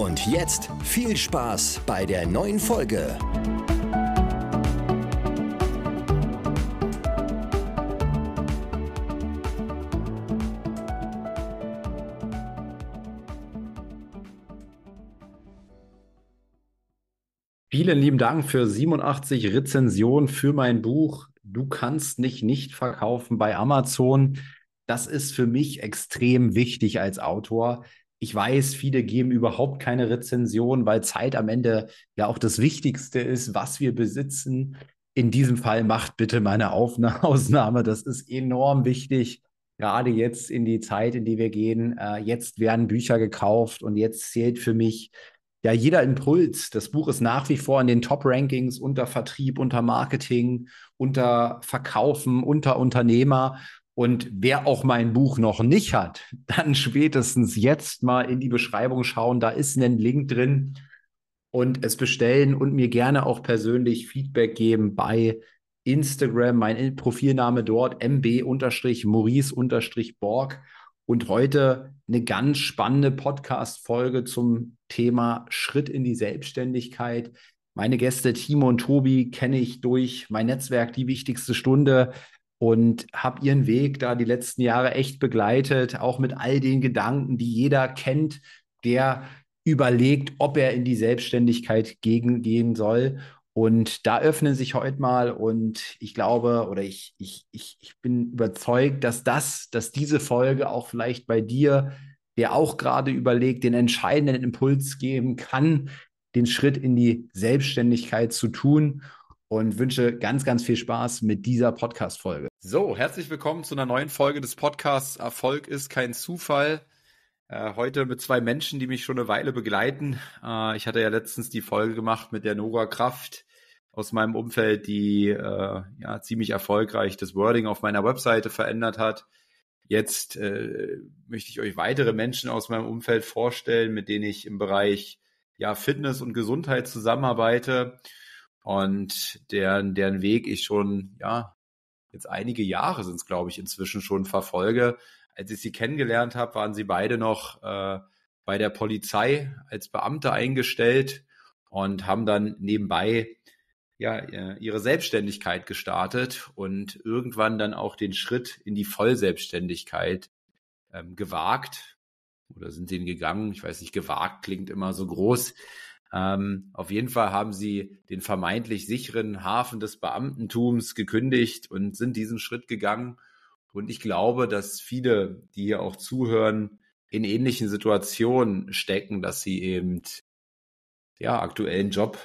Und jetzt viel Spaß bei der neuen Folge. Vielen lieben Dank für 87 Rezensionen für mein Buch. Du kannst nicht nicht verkaufen bei Amazon. Das ist für mich extrem wichtig als Autor. Ich weiß, viele geben überhaupt keine Rezension, weil Zeit am Ende ja auch das Wichtigste ist, was wir besitzen. In diesem Fall macht bitte meine Ausnahme. Das ist enorm wichtig, gerade jetzt in die Zeit, in die wir gehen. Äh, jetzt werden Bücher gekauft und jetzt zählt für mich ja, jeder Impuls. Das Buch ist nach wie vor in den Top-Rankings unter Vertrieb, unter Marketing, unter Verkaufen, unter Unternehmer. Und wer auch mein Buch noch nicht hat, dann spätestens jetzt mal in die Beschreibung schauen. Da ist ein Link drin und es bestellen und mir gerne auch persönlich Feedback geben bei Instagram. Mein Profilname dort mb-maurice-borg. Und heute eine ganz spannende Podcast-Folge zum Thema Schritt in die Selbstständigkeit. Meine Gäste Timo und Tobi kenne ich durch mein Netzwerk Die wichtigste Stunde und habe ihren Weg da die letzten Jahre echt begleitet, auch mit all den Gedanken, die jeder kennt, der überlegt, ob er in die Selbstständigkeit gegen, gehen soll. Und da öffnen sich heute mal und ich glaube oder ich, ich, ich, ich bin überzeugt, dass das, dass diese Folge auch vielleicht bei dir der auch gerade überlegt, den entscheidenden Impuls geben kann, den Schritt in die Selbstständigkeit zu tun und wünsche ganz, ganz viel Spaß mit dieser Podcast-Folge. So, herzlich willkommen zu einer neuen Folge des Podcasts Erfolg ist kein Zufall. Äh, heute mit zwei Menschen, die mich schon eine Weile begleiten. Äh, ich hatte ja letztens die Folge gemacht mit der Nora Kraft aus meinem Umfeld, die äh, ja ziemlich erfolgreich das Wording auf meiner Webseite verändert hat. Jetzt äh, möchte ich euch weitere Menschen aus meinem Umfeld vorstellen, mit denen ich im Bereich ja, Fitness und Gesundheit zusammenarbeite und deren, deren Weg ich schon, ja, jetzt einige Jahre sind es, glaube ich, inzwischen schon verfolge. Als ich sie kennengelernt habe, waren sie beide noch äh, bei der Polizei als Beamte eingestellt und haben dann nebenbei ja, ihre Selbstständigkeit gestartet und irgendwann dann auch den Schritt in die Vollselbstständigkeit ähm, gewagt oder sind den gegangen. Ich weiß nicht, gewagt klingt immer so groß. Ähm, auf jeden Fall haben sie den vermeintlich sicheren Hafen des Beamtentums gekündigt und sind diesen Schritt gegangen. Und ich glaube, dass viele, die hier auch zuhören, in ähnlichen Situationen stecken, dass sie eben ja aktuellen Job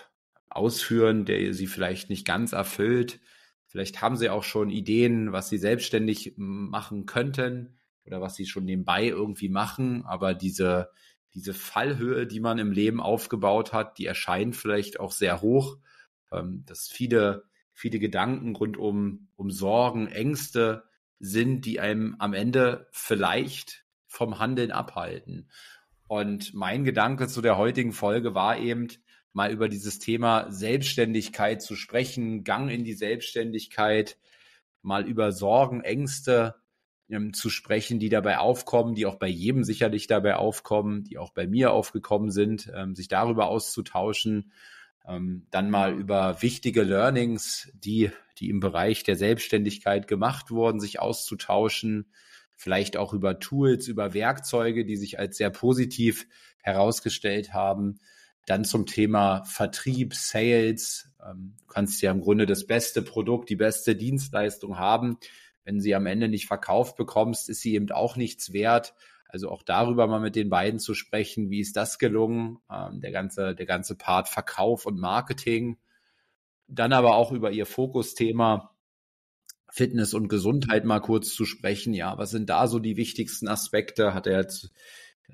ausführen, der sie vielleicht nicht ganz erfüllt. Vielleicht haben sie auch schon Ideen, was sie selbstständig machen könnten oder was sie schon nebenbei irgendwie machen, aber diese, diese Fallhöhe, die man im Leben aufgebaut hat, die erscheint vielleicht auch sehr hoch, ähm, dass viele, viele Gedanken rund um, um Sorgen, Ängste sind, die einem am Ende vielleicht vom Handeln abhalten. Und mein Gedanke zu der heutigen Folge war eben, mal über dieses Thema Selbstständigkeit zu sprechen, Gang in die Selbstständigkeit, mal über Sorgen, Ängste ähm, zu sprechen, die dabei aufkommen, die auch bei jedem sicherlich dabei aufkommen, die auch bei mir aufgekommen sind, ähm, sich darüber auszutauschen, ähm, dann mal über wichtige Learnings, die, die im Bereich der Selbstständigkeit gemacht wurden, sich auszutauschen, vielleicht auch über Tools, über Werkzeuge, die sich als sehr positiv herausgestellt haben dann zum Thema Vertrieb, Sales. Ähm, du kannst ja im Grunde das beste Produkt, die beste Dienstleistung haben. Wenn sie am Ende nicht verkauft bekommst, ist sie eben auch nichts wert. Also auch darüber mal mit den beiden zu sprechen. Wie ist das gelungen? Ähm, der ganze, der ganze Part Verkauf und Marketing. Dann aber auch über ihr Fokusthema Fitness und Gesundheit mal kurz zu sprechen. Ja, was sind da so die wichtigsten Aspekte? Hat er jetzt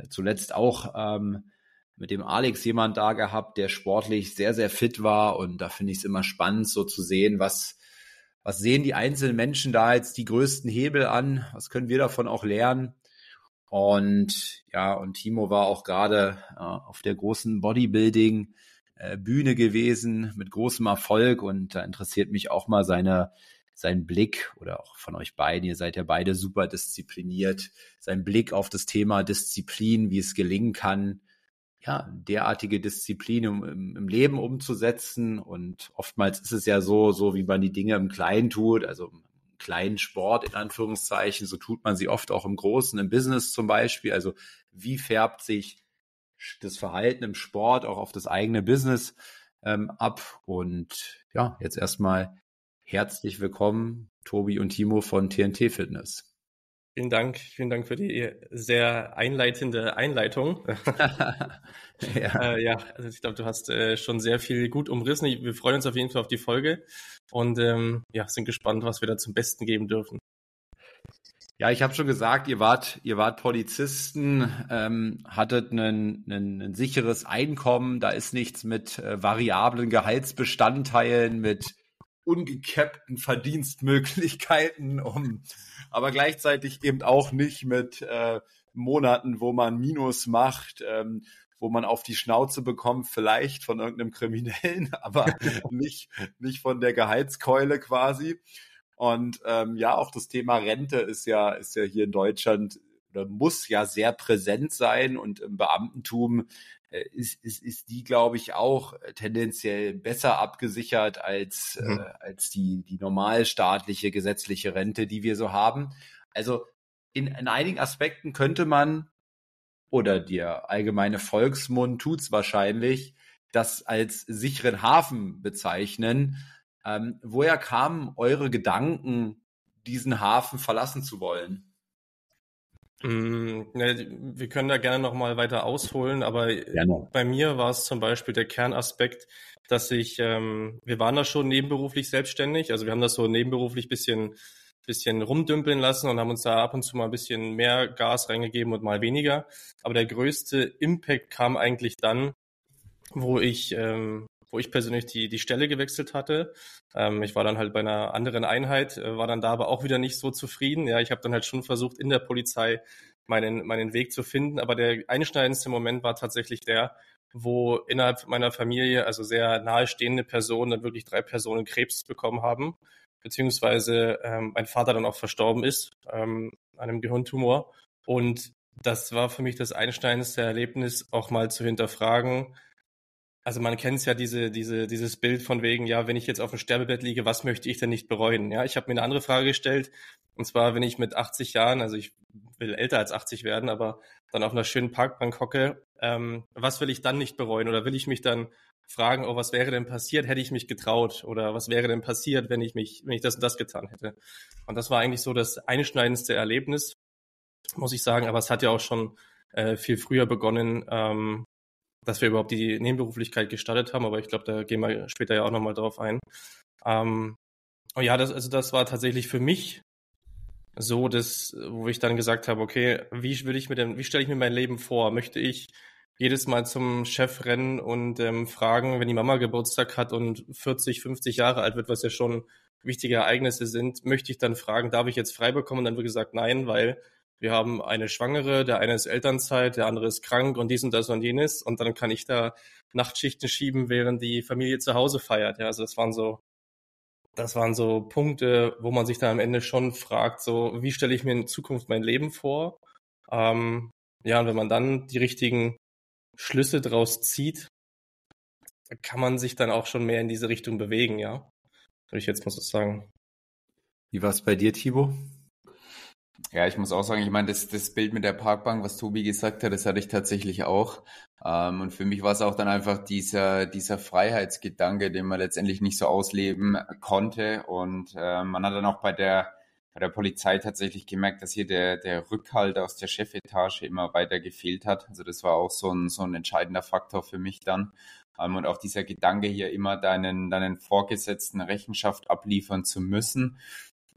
zuletzt auch ähm, mit dem Alex jemand da gehabt, der sportlich sehr, sehr fit war. Und da finde ich es immer spannend, so zu sehen, was, was sehen die einzelnen Menschen da jetzt die größten Hebel an? Was können wir davon auch lernen? Und ja, und Timo war auch gerade äh, auf der großen Bodybuilding äh, Bühne gewesen mit großem Erfolg und da interessiert mich auch mal seine sein Blick oder auch von euch beiden, ihr seid ja beide super diszipliniert, sein Blick auf das Thema Disziplin, wie es gelingen kann, ja, derartige Disziplin im, im, Leben umzusetzen. Und oftmals ist es ja so, so wie man die Dinge im Kleinen tut, also im kleinen Sport in Anführungszeichen, so tut man sie oft auch im Großen, im Business zum Beispiel. Also wie färbt sich das Verhalten im Sport auch auf das eigene Business ähm, ab? Und ja, jetzt erstmal herzlich willkommen, Tobi und Timo von TNT Fitness. Vielen Dank, vielen Dank für die sehr einleitende Einleitung. ja. Äh, ja, also ich glaube, du hast äh, schon sehr viel gut umrissen. Wir freuen uns auf jeden Fall auf die Folge und ähm, ja, sind gespannt, was wir da zum Besten geben dürfen. Ja, ich habe schon gesagt, ihr wart, ihr wart Polizisten, ähm, hattet ein, sicheres Einkommen, da ist nichts mit äh, variablen Gehaltsbestandteilen, mit ungecappten Verdienstmöglichkeiten, um, aber gleichzeitig eben auch nicht mit äh, Monaten, wo man Minus macht, ähm, wo man auf die Schnauze bekommt, vielleicht von irgendeinem Kriminellen, aber nicht, nicht von der Gehaltskeule quasi. Und ähm, ja, auch das Thema Rente ist ja, ist ja hier in Deutschland oder muss ja sehr präsent sein und im Beamtentum ist, ist, ist die, glaube ich, auch tendenziell besser abgesichert als, mhm. äh, als die, die normalstaatliche gesetzliche Rente, die wir so haben. Also in, in einigen Aspekten könnte man, oder der allgemeine Volksmund tut's wahrscheinlich, das als sicheren Hafen bezeichnen. Ähm, woher kamen eure Gedanken, diesen Hafen verlassen zu wollen? Mm, ne, wir können da gerne noch mal weiter ausholen, aber gerne. bei mir war es zum Beispiel der Kernaspekt, dass ich, ähm, wir waren da schon nebenberuflich selbstständig, also wir haben das so nebenberuflich bisschen, bisschen rumdümpeln lassen und haben uns da ab und zu mal ein bisschen mehr Gas reingegeben und mal weniger. Aber der größte Impact kam eigentlich dann, wo ich ähm, wo ich persönlich die, die Stelle gewechselt hatte. Ähm, ich war dann halt bei einer anderen Einheit, äh, war dann da aber auch wieder nicht so zufrieden. Ja, ich habe dann halt schon versucht, in der Polizei meinen, meinen Weg zu finden. Aber der einschneidendste Moment war tatsächlich der, wo innerhalb meiner Familie, also sehr nahestehende Personen, dann wirklich drei Personen Krebs bekommen haben, beziehungsweise ähm, mein Vater dann auch verstorben ist, ähm, an einem Gehirntumor. Und das war für mich das einschneidendste Erlebnis, auch mal zu hinterfragen, also man kennt ja diese, diese, dieses Bild von wegen, ja, wenn ich jetzt auf dem Sterbebett liege, was möchte ich denn nicht bereuen? Ja, ich habe mir eine andere Frage gestellt. Und zwar, wenn ich mit 80 Jahren, also ich will älter als 80 werden, aber dann auf einer schönen Parkbank hocke, ähm, was will ich dann nicht bereuen? Oder will ich mich dann fragen, oh, was wäre denn passiert, hätte ich mich getraut? Oder was wäre denn passiert, wenn ich mich, wenn ich das und das getan hätte? Und das war eigentlich so das einschneidendste Erlebnis, muss ich sagen. Aber es hat ja auch schon äh, viel früher begonnen, ähm, dass wir überhaupt die Nebenberuflichkeit gestartet haben, aber ich glaube, da gehen wir später ja auch nochmal drauf ein. Ähm, und ja, das, also das war tatsächlich für mich so, dass, wo ich dann gesagt habe, okay, wie will ich mir denn, wie stelle ich mir mein Leben vor? Möchte ich jedes Mal zum Chef rennen und ähm, fragen, wenn die Mama Geburtstag hat und 40, 50 Jahre alt wird, was ja schon wichtige Ereignisse sind, möchte ich dann fragen, darf ich jetzt frei bekommen? Und dann wird gesagt, nein, weil wir haben eine Schwangere, der eine ist Elternzeit, der andere ist krank und dies und das und jenes. Und dann kann ich da Nachtschichten schieben, während die Familie zu Hause feiert. Ja, also das waren so, das waren so Punkte, wo man sich dann am Ende schon fragt, so, wie stelle ich mir in Zukunft mein Leben vor? Ähm, ja, und wenn man dann die richtigen Schlüsse draus zieht, kann man sich dann auch schon mehr in diese Richtung bewegen, ja. Würde ich jetzt mal so sagen. Wie war es bei dir, Thibaut? Ja, ich muss auch sagen, ich meine, das, das Bild mit der Parkbank, was Tobi gesagt hat, das hatte ich tatsächlich auch. Ähm, und für mich war es auch dann einfach dieser, dieser Freiheitsgedanke, den man letztendlich nicht so ausleben konnte. Und äh, man hat dann auch bei der, bei der Polizei tatsächlich gemerkt, dass hier der, der Rückhalt aus der Chefetage immer weiter gefehlt hat. Also das war auch so ein, so ein entscheidender Faktor für mich dann. Ähm, und auch dieser Gedanke hier immer deinen, deinen Vorgesetzten Rechenschaft abliefern zu müssen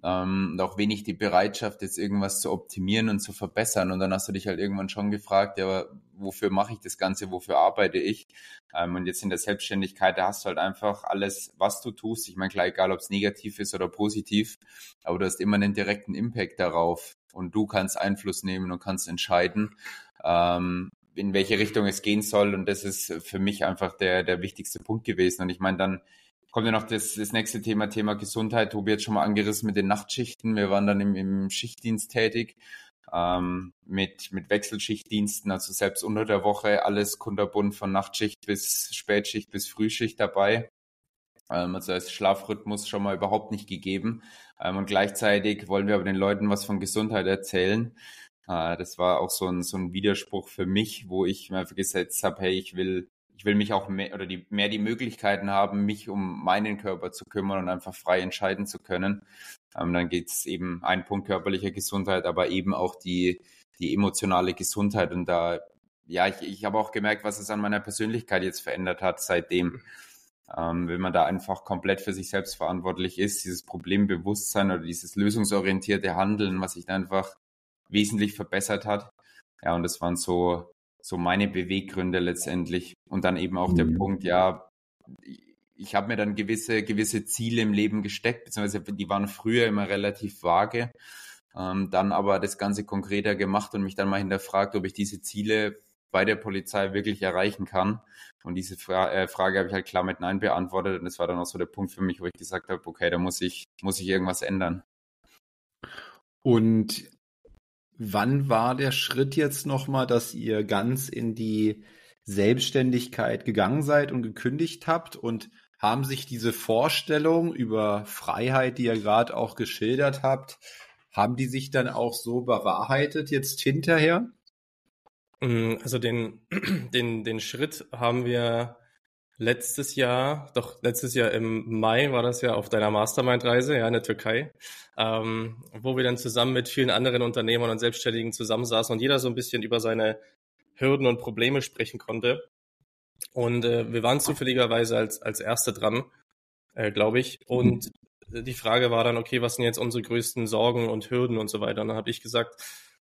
ähm, und auch wenig die Bereitschaft, jetzt irgendwas zu optimieren und zu verbessern. Und dann hast du dich halt irgendwann schon gefragt, ja, wofür mache ich das Ganze, wofür arbeite ich. Ähm, und jetzt in der Selbstständigkeit, da hast du halt einfach alles, was du tust. Ich meine, klar, egal ob es negativ ist oder positiv, aber du hast immer einen direkten Impact darauf und du kannst Einfluss nehmen und kannst entscheiden, ähm, in welche Richtung es gehen soll. Und das ist für mich einfach der, der wichtigste Punkt gewesen. Und ich meine, dann kommt ja noch das, das nächste Thema, Thema Gesundheit. Tobi hat schon mal angerissen mit den Nachtschichten. Wir waren dann im, im Schichtdienst tätig ähm, mit, mit Wechselschichtdiensten, also selbst unter der Woche alles kunterbunt von Nachtschicht bis Spätschicht bis Frühschicht dabei. Ähm, also ist Schlafrhythmus schon mal überhaupt nicht gegeben. Ähm, und gleichzeitig wollen wir aber den Leuten was von Gesundheit erzählen. Äh, das war auch so ein, so ein Widerspruch für mich, wo ich mir gesetzt habe, hey, ich will ich will mich auch mehr oder die, mehr die Möglichkeiten haben, mich um meinen Körper zu kümmern und einfach frei entscheiden zu können. Ähm, dann geht es eben ein Punkt körperlicher Gesundheit, aber eben auch die, die emotionale Gesundheit. Und da, ja, ich, ich habe auch gemerkt, was es an meiner Persönlichkeit jetzt verändert hat seitdem. Ähm, wenn man da einfach komplett für sich selbst verantwortlich ist, dieses Problembewusstsein oder dieses lösungsorientierte Handeln, was sich da einfach wesentlich verbessert hat. Ja, und das waren so so meine Beweggründe letztendlich. Und dann eben auch mhm. der Punkt, ja, ich habe mir dann gewisse, gewisse Ziele im Leben gesteckt, beziehungsweise die waren früher immer relativ vage. Ähm, dann aber das Ganze konkreter gemacht und mich dann mal hinterfragt, ob ich diese Ziele bei der Polizei wirklich erreichen kann. Und diese Fra äh, Frage habe ich halt klar mit Nein beantwortet. Und das war dann auch so der Punkt für mich, wo ich gesagt habe, okay, da muss ich, muss ich irgendwas ändern. Und Wann war der Schritt jetzt nochmal, dass ihr ganz in die Selbstständigkeit gegangen seid und gekündigt habt? Und haben sich diese Vorstellungen über Freiheit, die ihr gerade auch geschildert habt, haben die sich dann auch so bewahrheitet jetzt hinterher? Mm, also den, den, den Schritt haben wir letztes Jahr, doch letztes Jahr im Mai war das ja auf deiner Mastermind-Reise, ja, in der Türkei, ähm, wo wir dann zusammen mit vielen anderen Unternehmern und Selbstständigen zusammensaßen und jeder so ein bisschen über seine Hürden und Probleme sprechen konnte. Und äh, wir waren zufälligerweise als, als Erste dran, äh, glaube ich. Und die Frage war dann, okay, was sind jetzt unsere größten Sorgen und Hürden und so weiter. Und dann habe ich gesagt,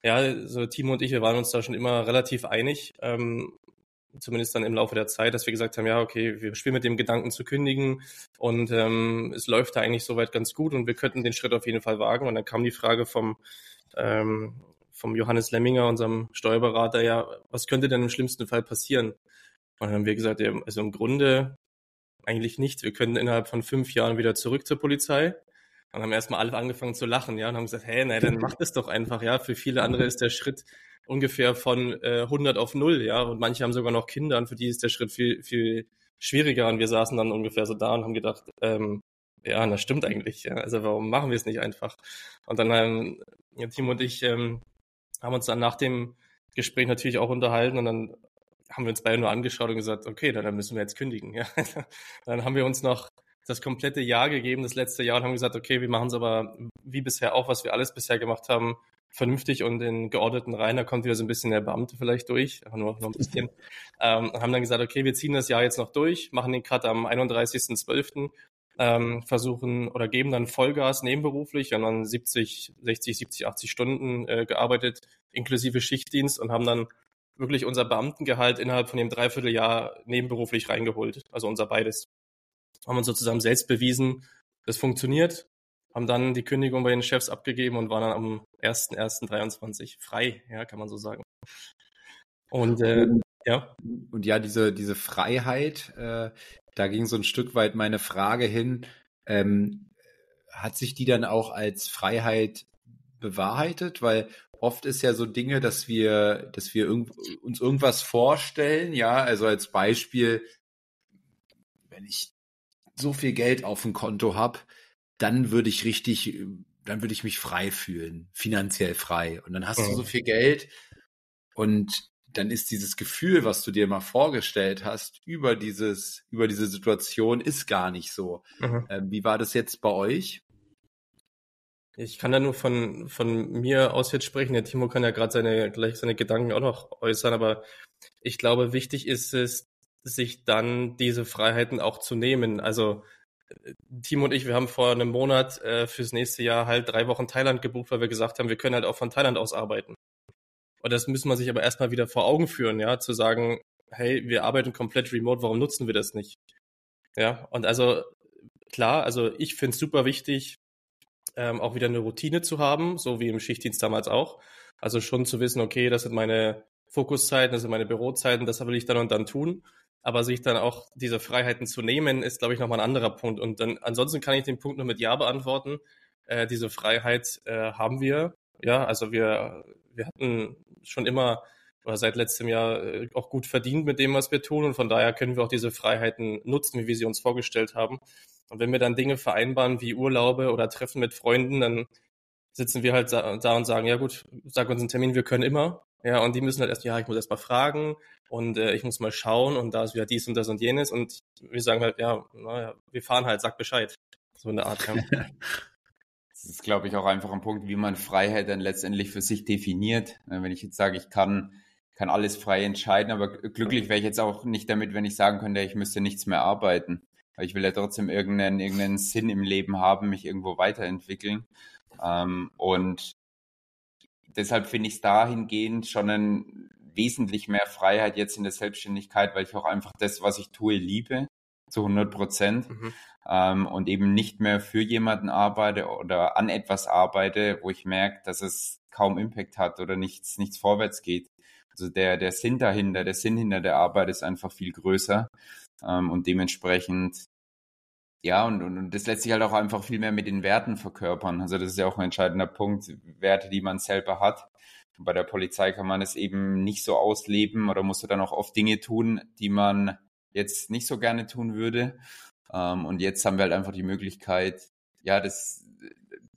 ja, so Timo und ich, wir waren uns da schon immer relativ einig. Ähm, zumindest dann im Laufe der Zeit, dass wir gesagt haben, ja, okay, wir spielen mit dem Gedanken zu kündigen und ähm, es läuft da eigentlich soweit ganz gut und wir könnten den Schritt auf jeden Fall wagen. Und dann kam die Frage vom, ähm, vom Johannes Lemminger, unserem Steuerberater, ja, was könnte denn im schlimmsten Fall passieren? Und dann haben wir gesagt, ja, also im Grunde eigentlich nichts. Wir können innerhalb von fünf Jahren wieder zurück zur Polizei. Dann haben erstmal alle angefangen zu lachen, ja, und haben gesagt, hey, nein, dann macht es doch einfach, ja. Für viele andere ist der Schritt ungefähr von äh, 100 auf 0, ja. Und manche haben sogar noch Kinder und für die ist der Schritt viel, viel schwieriger. Und wir saßen dann ungefähr so da und haben gedacht, ähm, ja, das stimmt eigentlich. Ja. Also warum machen wir es nicht einfach? Und dann haben ja, Timo und ich ähm, haben uns dann nach dem Gespräch natürlich auch unterhalten und dann haben wir uns beide nur angeschaut und gesagt, okay, dann müssen wir jetzt kündigen. Ja. dann haben wir uns noch das komplette Jahr gegeben, das letzte Jahr, und haben gesagt, okay, wir machen es aber wie bisher auch, was wir alles bisher gemacht haben, vernünftig und in geordneten Reihen. Da kommt wieder so ein bisschen der Beamte vielleicht durch, aber nur noch ein bisschen. ähm, haben dann gesagt, okay, wir ziehen das Jahr jetzt noch durch, machen den Cut am 31.12., ähm, versuchen oder geben dann Vollgas nebenberuflich. Haben dann 70, 60, 70, 80 Stunden äh, gearbeitet, inklusive Schichtdienst und haben dann wirklich unser Beamtengehalt innerhalb von dem Dreivierteljahr nebenberuflich reingeholt. Also unser beides. Haben uns sozusagen selbst bewiesen, das funktioniert haben dann die Kündigung bei den Chefs abgegeben und waren dann am 1.1.23 frei, ja, kann man so sagen. Und äh, ja. Und ja, diese, diese Freiheit, äh, da ging so ein Stück weit meine Frage hin. Ähm, hat sich die dann auch als Freiheit bewahrheitet? Weil oft ist ja so Dinge, dass wir, dass wir irgend, uns irgendwas vorstellen, ja, also als Beispiel, wenn ich so viel Geld auf dem Konto habe, dann würde ich richtig, dann würde ich mich frei fühlen, finanziell frei. Und dann hast mhm. du so viel Geld und dann ist dieses Gefühl, was du dir mal vorgestellt hast, über dieses, über diese Situation, ist gar nicht so. Mhm. Ähm, wie war das jetzt bei euch? Ich kann da nur von, von mir aus jetzt sprechen. Der Timo kann ja gerade seine, gleich seine Gedanken auch noch äußern, aber ich glaube, wichtig ist es, sich dann diese Freiheiten auch zu nehmen. Also Timo und ich, wir haben vor einem Monat äh, fürs nächste Jahr halt drei Wochen Thailand gebucht, weil wir gesagt haben, wir können halt auch von Thailand aus arbeiten. Und das müssen wir sich aber erstmal wieder vor Augen führen, ja, zu sagen, hey, wir arbeiten komplett remote, warum nutzen wir das nicht? Ja, und also klar, also ich finde es super wichtig, ähm, auch wieder eine Routine zu haben, so wie im Schichtdienst damals auch. Also schon zu wissen, okay, das sind meine Fokuszeiten, das sind meine Bürozeiten, das will ich dann und dann tun. Aber sich dann auch diese Freiheiten zu nehmen, ist, glaube ich, nochmal ein anderer Punkt. Und dann ansonsten kann ich den Punkt nur mit Ja beantworten. Äh, diese Freiheit äh, haben wir. Ja, also wir, wir hatten schon immer oder seit letztem Jahr äh, auch gut verdient mit dem, was wir tun. Und von daher können wir auch diese Freiheiten nutzen, wie wir sie uns vorgestellt haben. Und wenn wir dann Dinge vereinbaren wie Urlaube oder Treffen mit Freunden, dann sitzen wir halt da und sagen, ja gut, sag uns einen Termin, wir können immer. Ja, und die müssen halt erst, ja, ich muss erst mal fragen und äh, ich muss mal schauen und da ist wieder dies und das und jenes und wir sagen halt, ja, naja, wir fahren halt, sag Bescheid. So eine Art, ja. das ist, glaube ich, auch einfach ein Punkt, wie man Freiheit dann letztendlich für sich definiert. Wenn ich jetzt sage, ich kann, kann alles frei entscheiden, aber glücklich wäre ich jetzt auch nicht damit, wenn ich sagen könnte, ich müsste nichts mehr arbeiten. Weil ich will ja trotzdem irgendeinen, irgendeinen Sinn im Leben haben, mich irgendwo weiterentwickeln. Ähm, und deshalb finde ich es dahingehend schon ein wesentlich mehr Freiheit jetzt in der Selbstständigkeit, weil ich auch einfach das, was ich tue, liebe zu 100 Prozent mhm. ähm, und eben nicht mehr für jemanden arbeite oder an etwas arbeite, wo ich merke, dass es kaum Impact hat oder nichts, nichts vorwärts geht. Also der, der Sinn dahinter, der Sinn hinter der Arbeit ist einfach viel größer ähm, und dementsprechend ja, und, und, und das lässt sich halt auch einfach viel mehr mit den Werten verkörpern. Also das ist ja auch ein entscheidender Punkt, Werte, die man selber hat. Und bei der Polizei kann man es eben nicht so ausleben oder musste dann auch oft Dinge tun, die man jetzt nicht so gerne tun würde. Ähm, und jetzt haben wir halt einfach die Möglichkeit, ja, das,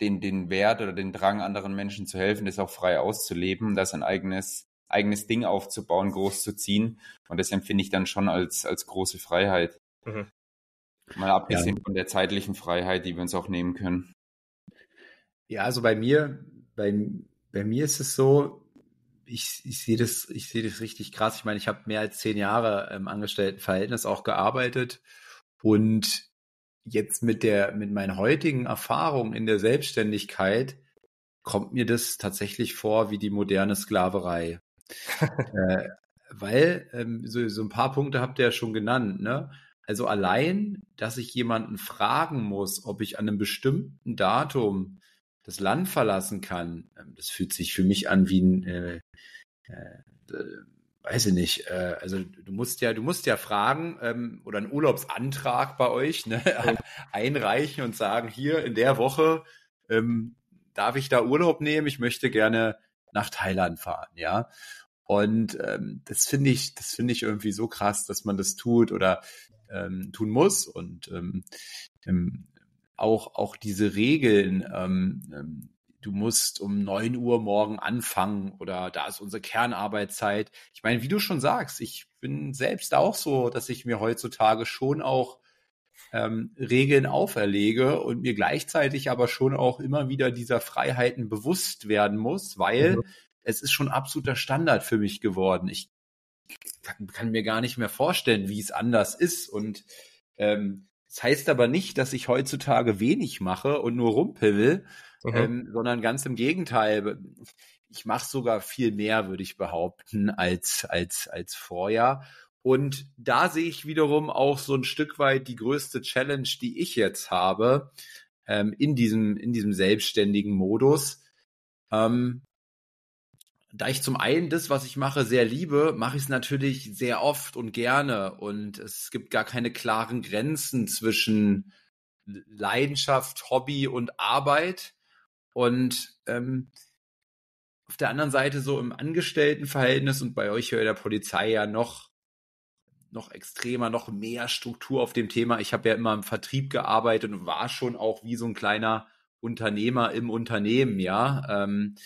den, den Wert oder den Drang anderen Menschen zu helfen, das auch frei auszuleben, das ein eigenes, eigenes Ding aufzubauen, groß zu ziehen. Und das empfinde ich dann schon als, als große Freiheit. Mhm. Mal abgesehen ja. von der zeitlichen Freiheit, die wir uns auch nehmen können. Ja, also bei mir, bei, bei mir ist es so, ich, ich sehe das, ich sehe das richtig krass. Ich meine, ich habe mehr als zehn Jahre im Angestelltenverhältnis auch gearbeitet und jetzt mit der, mit meinen heutigen Erfahrungen in der Selbstständigkeit kommt mir das tatsächlich vor wie die moderne Sklaverei. äh, weil ähm, so, so ein paar Punkte habt ihr ja schon genannt, ne? Also allein, dass ich jemanden fragen muss, ob ich an einem bestimmten Datum das Land verlassen kann, ähm, das fühlt sich für mich an wie ein, äh, äh, weiß ich nicht, äh, also du musst ja, du musst ja fragen ähm, oder einen Urlaubsantrag bei euch ne, einreichen und sagen, hier in der Woche ähm, darf ich da Urlaub nehmen, ich möchte gerne nach Thailand fahren, ja. Und ähm, das finde ich, das finde ich irgendwie so krass, dass man das tut oder ähm, tun muss und ähm, ähm, auch, auch diese Regeln, ähm, ähm, du musst um neun Uhr morgen anfangen oder da ist unsere Kernarbeitszeit. Ich meine, wie du schon sagst, ich bin selbst auch so, dass ich mir heutzutage schon auch ähm, Regeln auferlege und mir gleichzeitig aber schon auch immer wieder dieser Freiheiten bewusst werden muss, weil mhm. es ist schon absoluter Standard für mich geworden. Ich kann, kann mir gar nicht mehr vorstellen, wie es anders ist. Und ähm, das heißt aber nicht, dass ich heutzutage wenig mache und nur rumpimmel, mhm. ähm, sondern ganz im Gegenteil. Ich mache sogar viel mehr, würde ich behaupten, als, als, als vorher. Und da sehe ich wiederum auch so ein Stück weit die größte Challenge, die ich jetzt habe, ähm, in diesem, in diesem selbstständigen Modus. Ähm, da ich zum einen das, was ich mache, sehr liebe, mache ich es natürlich sehr oft und gerne. Und es gibt gar keine klaren Grenzen zwischen Leidenschaft, Hobby und Arbeit. Und ähm, auf der anderen Seite so im Angestelltenverhältnis und bei euch in der Polizei ja noch noch extremer, noch mehr Struktur auf dem Thema. Ich habe ja immer im Vertrieb gearbeitet und war schon auch wie so ein kleiner Unternehmer im Unternehmen, ja. Ähm,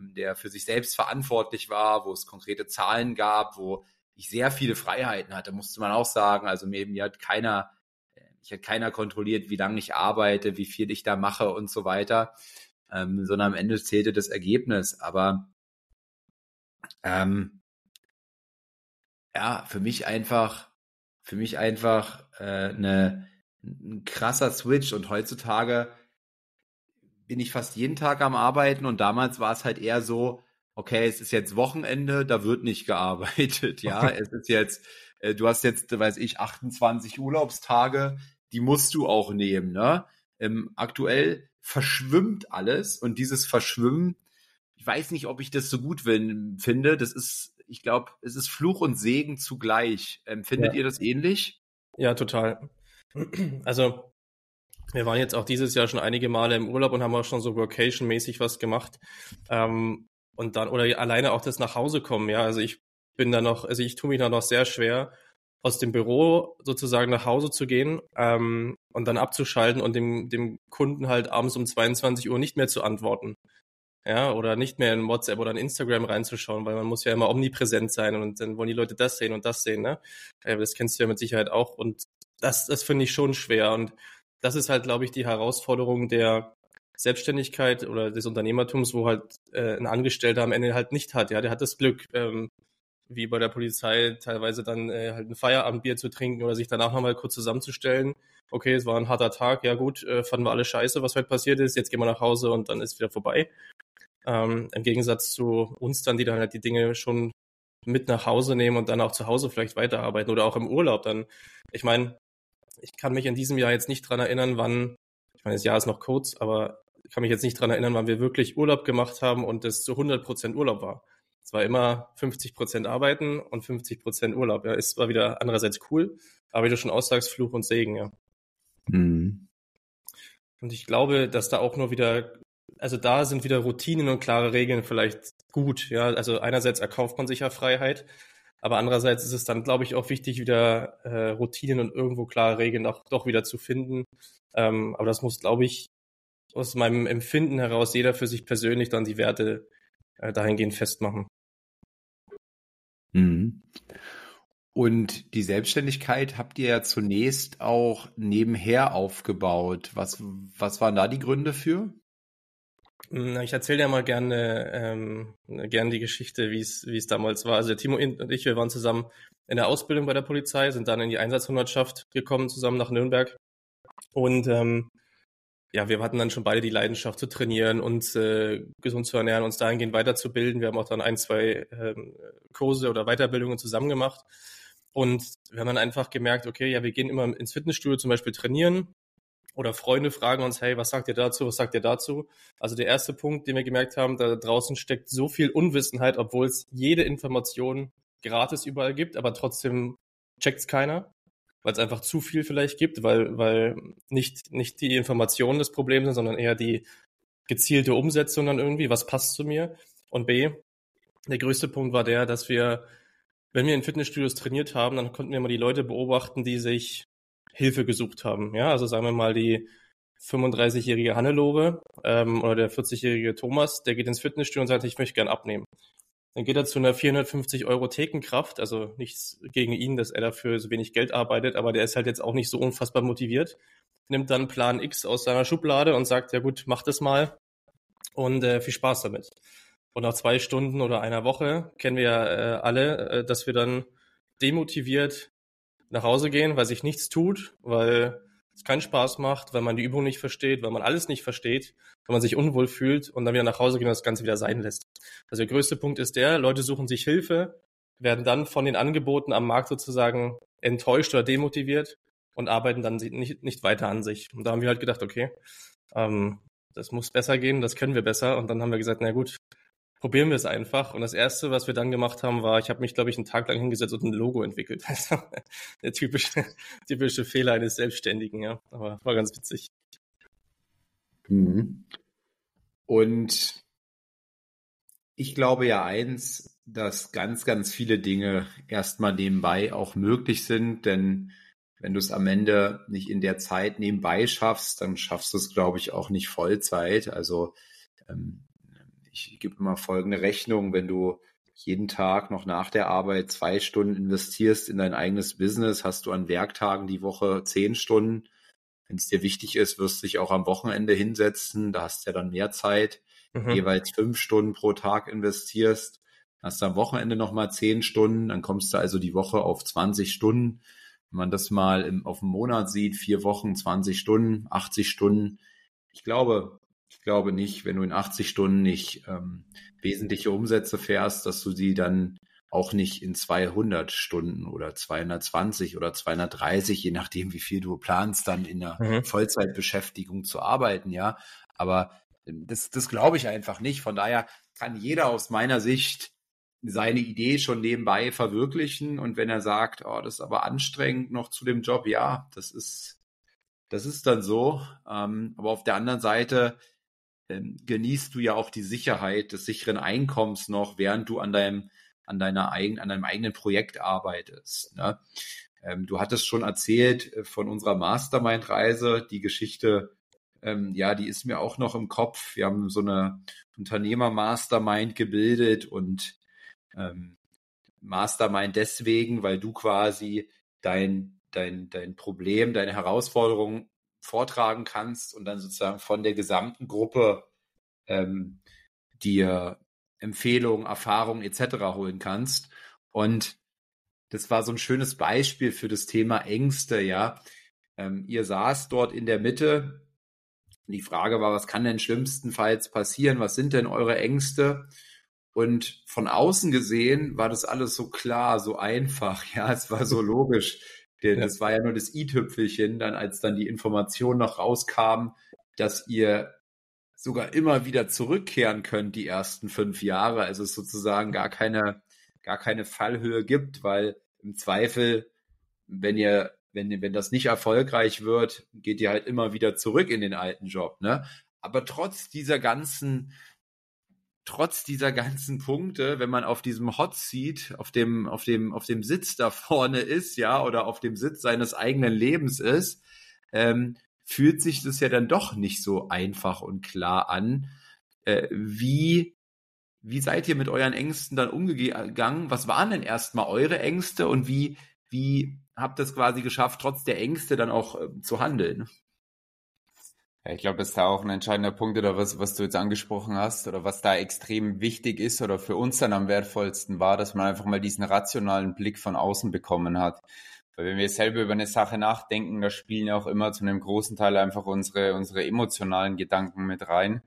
der für sich selbst verantwortlich war, wo es konkrete Zahlen gab, wo ich sehr viele Freiheiten hatte, musste man auch sagen. Also mir, mir hat keiner, äh, ich hat keiner kontrolliert, wie lange ich arbeite, wie viel ich da mache und so weiter, ähm, sondern am Ende zählte das Ergebnis. Aber ähm, ja, für mich einfach, für mich einfach äh, eine, ein krasser Switch und heutzutage bin ich fast jeden Tag am Arbeiten und damals war es halt eher so, okay, es ist jetzt Wochenende, da wird nicht gearbeitet, ja, es ist jetzt, äh, du hast jetzt, weiß ich, 28 Urlaubstage, die musst du auch nehmen, ne? Ähm, aktuell verschwimmt alles und dieses Verschwimmen, ich weiß nicht, ob ich das so gut finde, das ist, ich glaube, es ist Fluch und Segen zugleich. Empfindet ja. ihr das ähnlich? Ja, total. Also, wir waren jetzt auch dieses Jahr schon einige Male im Urlaub und haben auch schon so Vocation-mäßig was gemacht. Ähm, und dann, oder alleine auch das nach Hause kommen, ja. Also ich bin da noch, also ich tue mich da noch sehr schwer, aus dem Büro sozusagen nach Hause zu gehen ähm, und dann abzuschalten und dem, dem Kunden halt abends um 22 Uhr nicht mehr zu antworten. Ja, oder nicht mehr in WhatsApp oder in Instagram reinzuschauen, weil man muss ja immer omnipräsent sein und dann wollen die Leute das sehen und das sehen, ne? Das kennst du ja mit Sicherheit auch und das, das finde ich schon schwer und das ist halt, glaube ich, die Herausforderung der Selbstständigkeit oder des Unternehmertums, wo halt äh, ein Angestellter am Ende halt nicht hat. Ja, der hat das Glück, ähm, wie bei der Polizei teilweise dann äh, halt ein Feierabendbier zu trinken oder sich danach nochmal kurz zusammenzustellen. Okay, es war ein harter Tag, ja gut, äh, fanden wir alle scheiße, was heute passiert ist, jetzt gehen wir nach Hause und dann ist wieder vorbei. Ähm, Im Gegensatz zu uns dann, die dann halt die Dinge schon mit nach Hause nehmen und dann auch zu Hause vielleicht weiterarbeiten oder auch im Urlaub dann. Ich meine, ich kann mich in diesem Jahr jetzt nicht dran erinnern, wann, ich meine, das Jahr ist noch kurz, aber ich kann mich jetzt nicht dran erinnern, wann wir wirklich Urlaub gemacht haben und es zu 100 Prozent Urlaub war. Es war immer 50 Prozent Arbeiten und 50 Prozent Urlaub. Ja, es war wieder andererseits cool, aber wie du schon aussagst, Fluch und Segen, ja. Mhm. Und ich glaube, dass da auch nur wieder, also da sind wieder Routinen und klare Regeln vielleicht gut. Ja, also einerseits erkauft man sich ja Freiheit, aber andererseits ist es dann, glaube ich, auch wichtig, wieder äh, Routinen und irgendwo klare Regeln auch doch wieder zu finden. Ähm, aber das muss, glaube ich, aus meinem Empfinden heraus jeder für sich persönlich dann die Werte äh, dahingehend festmachen. Mhm. Und die Selbstständigkeit habt ihr ja zunächst auch nebenher aufgebaut. Was, was waren da die Gründe für? Ich erzähle ja mal gerne, ähm, gerne die Geschichte, wie es wie es damals war. Also Timo und ich, wir waren zusammen in der Ausbildung bei der Polizei, sind dann in die Einsatzhundertschaft gekommen, zusammen nach Nürnberg. Und ähm, ja, wir hatten dann schon beide die Leidenschaft zu trainieren, uns äh, gesund zu ernähren, uns dahingehend weiterzubilden. Wir haben auch dann ein, zwei ähm, Kurse oder Weiterbildungen zusammen gemacht. Und wir haben dann einfach gemerkt, okay, ja, wir gehen immer ins Fitnessstudio zum Beispiel trainieren, oder Freunde fragen uns, hey, was sagt ihr dazu, was sagt ihr dazu? Also der erste Punkt, den wir gemerkt haben, da draußen steckt so viel Unwissenheit, obwohl es jede Information gratis überall gibt, aber trotzdem checkt's keiner, weil es einfach zu viel vielleicht gibt, weil, weil nicht, nicht die Informationen das Problem sind, sondern eher die gezielte Umsetzung dann irgendwie, was passt zu mir? Und B, der größte Punkt war der, dass wir, wenn wir in Fitnessstudios trainiert haben, dann konnten wir mal die Leute beobachten, die sich Hilfe gesucht haben. Ja, also sagen wir mal die 35-jährige Hannelore ähm, oder der 40-jährige Thomas, der geht ins Fitnessstudio und sagt, ich möchte gern abnehmen. Dann geht er zu einer 450 Euro Thekenkraft, also nichts gegen ihn, dass er dafür so wenig Geld arbeitet, aber der ist halt jetzt auch nicht so unfassbar motiviert. Nimmt dann Plan X aus seiner Schublade und sagt, ja gut, mach das mal und äh, viel Spaß damit. Und nach zwei Stunden oder einer Woche kennen wir ja äh, alle, äh, dass wir dann demotiviert nach Hause gehen, weil sich nichts tut, weil es keinen Spaß macht, weil man die Übung nicht versteht, weil man alles nicht versteht, weil man sich unwohl fühlt und dann wieder nach Hause gehen und das Ganze wieder sein lässt. Also der größte Punkt ist der, Leute suchen sich Hilfe, werden dann von den Angeboten am Markt sozusagen enttäuscht oder demotiviert und arbeiten dann nicht, nicht weiter an sich. Und da haben wir halt gedacht, okay, ähm, das muss besser gehen, das können wir besser. Und dann haben wir gesagt, na gut, probieren wir es einfach. Und das Erste, was wir dann gemacht haben, war, ich habe mich, glaube ich, einen Tag lang hingesetzt und ein Logo entwickelt. Also, der typische, typische Fehler eines Selbstständigen, ja. Aber war ganz witzig. Mhm. Und ich glaube ja eins, dass ganz, ganz viele Dinge erstmal nebenbei auch möglich sind, denn wenn du es am Ende nicht in der Zeit nebenbei schaffst, dann schaffst du es, glaube ich, auch nicht Vollzeit. Also ähm, ich gebe immer folgende Rechnung, wenn du jeden Tag noch nach der Arbeit zwei Stunden investierst in dein eigenes Business, hast du an Werktagen die Woche zehn Stunden. Wenn es dir wichtig ist, wirst du dich auch am Wochenende hinsetzen, da hast du ja dann mehr Zeit, mhm. jeweils fünf Stunden pro Tag investierst, hast du am Wochenende nochmal zehn Stunden, dann kommst du also die Woche auf 20 Stunden. Wenn man das mal im, auf dem Monat sieht, vier Wochen, 20 Stunden, 80 Stunden. Ich glaube, ich glaube nicht, wenn du in 80 Stunden nicht ähm, wesentliche Umsätze fährst, dass du sie dann auch nicht in 200 Stunden oder 220 oder 230, je nachdem, wie viel du planst, dann in der mhm. Vollzeitbeschäftigung zu arbeiten, ja. Aber ähm, das, das glaube ich einfach nicht. Von daher kann jeder aus meiner Sicht seine Idee schon nebenbei verwirklichen. Und wenn er sagt, oh, das ist aber anstrengend noch zu dem Job, ja, das ist, das ist dann so. Ähm, aber auf der anderen Seite ähm, genießt du ja auch die Sicherheit des sicheren Einkommens noch, während du an deinem, an deiner eigenen, an deinem eigenen Projekt arbeitest. Ne? Ähm, du hattest schon erzählt äh, von unserer Mastermind-Reise, die Geschichte, ähm, ja, die ist mir auch noch im Kopf. Wir haben so eine Unternehmer-Mastermind gebildet und ähm, Mastermind deswegen, weil du quasi dein, dein, dein Problem, deine Herausforderung vortragen kannst und dann sozusagen von der gesamten Gruppe ähm, dir Empfehlungen, Erfahrungen etc. holen kannst. Und das war so ein schönes Beispiel für das Thema Ängste, ja. Ähm, ihr saß dort in der Mitte. Die Frage war, was kann denn schlimmstenfalls passieren? Was sind denn eure Ängste? Und von außen gesehen war das alles so klar, so einfach. Ja, es war so logisch. Ja. Das war ja nur das i-Tüpfelchen, dann als dann die Information noch rauskam, dass ihr sogar immer wieder zurückkehren könnt die ersten fünf Jahre, also es sozusagen gar keine gar keine Fallhöhe gibt, weil im Zweifel, wenn ihr wenn wenn das nicht erfolgreich wird, geht ihr halt immer wieder zurück in den alten Job, ne? Aber trotz dieser ganzen trotz dieser ganzen Punkte, wenn man auf diesem Hot Seat, auf dem, auf dem, auf dem Sitz da vorne ist, ja, oder auf dem Sitz seines eigenen Lebens ist, ähm, fühlt sich das ja dann doch nicht so einfach und klar an. Äh, wie, wie seid ihr mit euren Ängsten dann umgegangen? Was waren denn erstmal eure Ängste und wie, wie habt ihr es quasi geschafft, trotz der Ängste dann auch äh, zu handeln? Ich glaube, das ist da auch ein entscheidender Punkt oder was, was du jetzt angesprochen hast oder was da extrem wichtig ist oder für uns dann am wertvollsten war, dass man einfach mal diesen rationalen Blick von außen bekommen hat. Weil wenn wir selber über eine Sache nachdenken, da spielen ja auch immer zu einem großen Teil einfach unsere, unsere emotionalen Gedanken mit rein.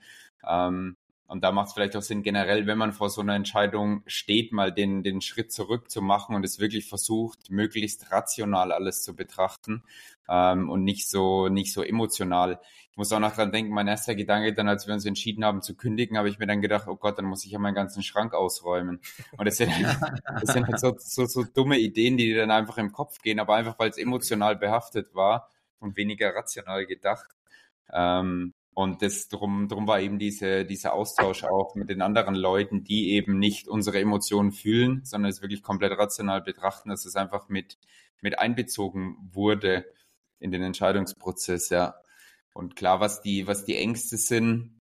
Ähm, und da macht es vielleicht auch Sinn, generell, wenn man vor so einer Entscheidung steht, mal den, den Schritt zurück zu machen und es wirklich versucht, möglichst rational alles zu betrachten ähm, und nicht so, nicht so emotional. Muss auch noch dran denken, mein erster Gedanke dann, als wir uns entschieden haben zu kündigen, habe ich mir dann gedacht, oh Gott, dann muss ich ja meinen ganzen Schrank ausräumen. Und das sind, das sind halt so, so, so dumme Ideen, die dir dann einfach im Kopf gehen, aber einfach, weil es emotional behaftet war und weniger rational gedacht. Ähm, und das drum, drum war eben diese, dieser Austausch auch mit den anderen Leuten, die eben nicht unsere Emotionen fühlen, sondern es wirklich komplett rational betrachten, dass es einfach mit, mit einbezogen wurde in den Entscheidungsprozess, ja. Und klar, was die, was die Ängste sind,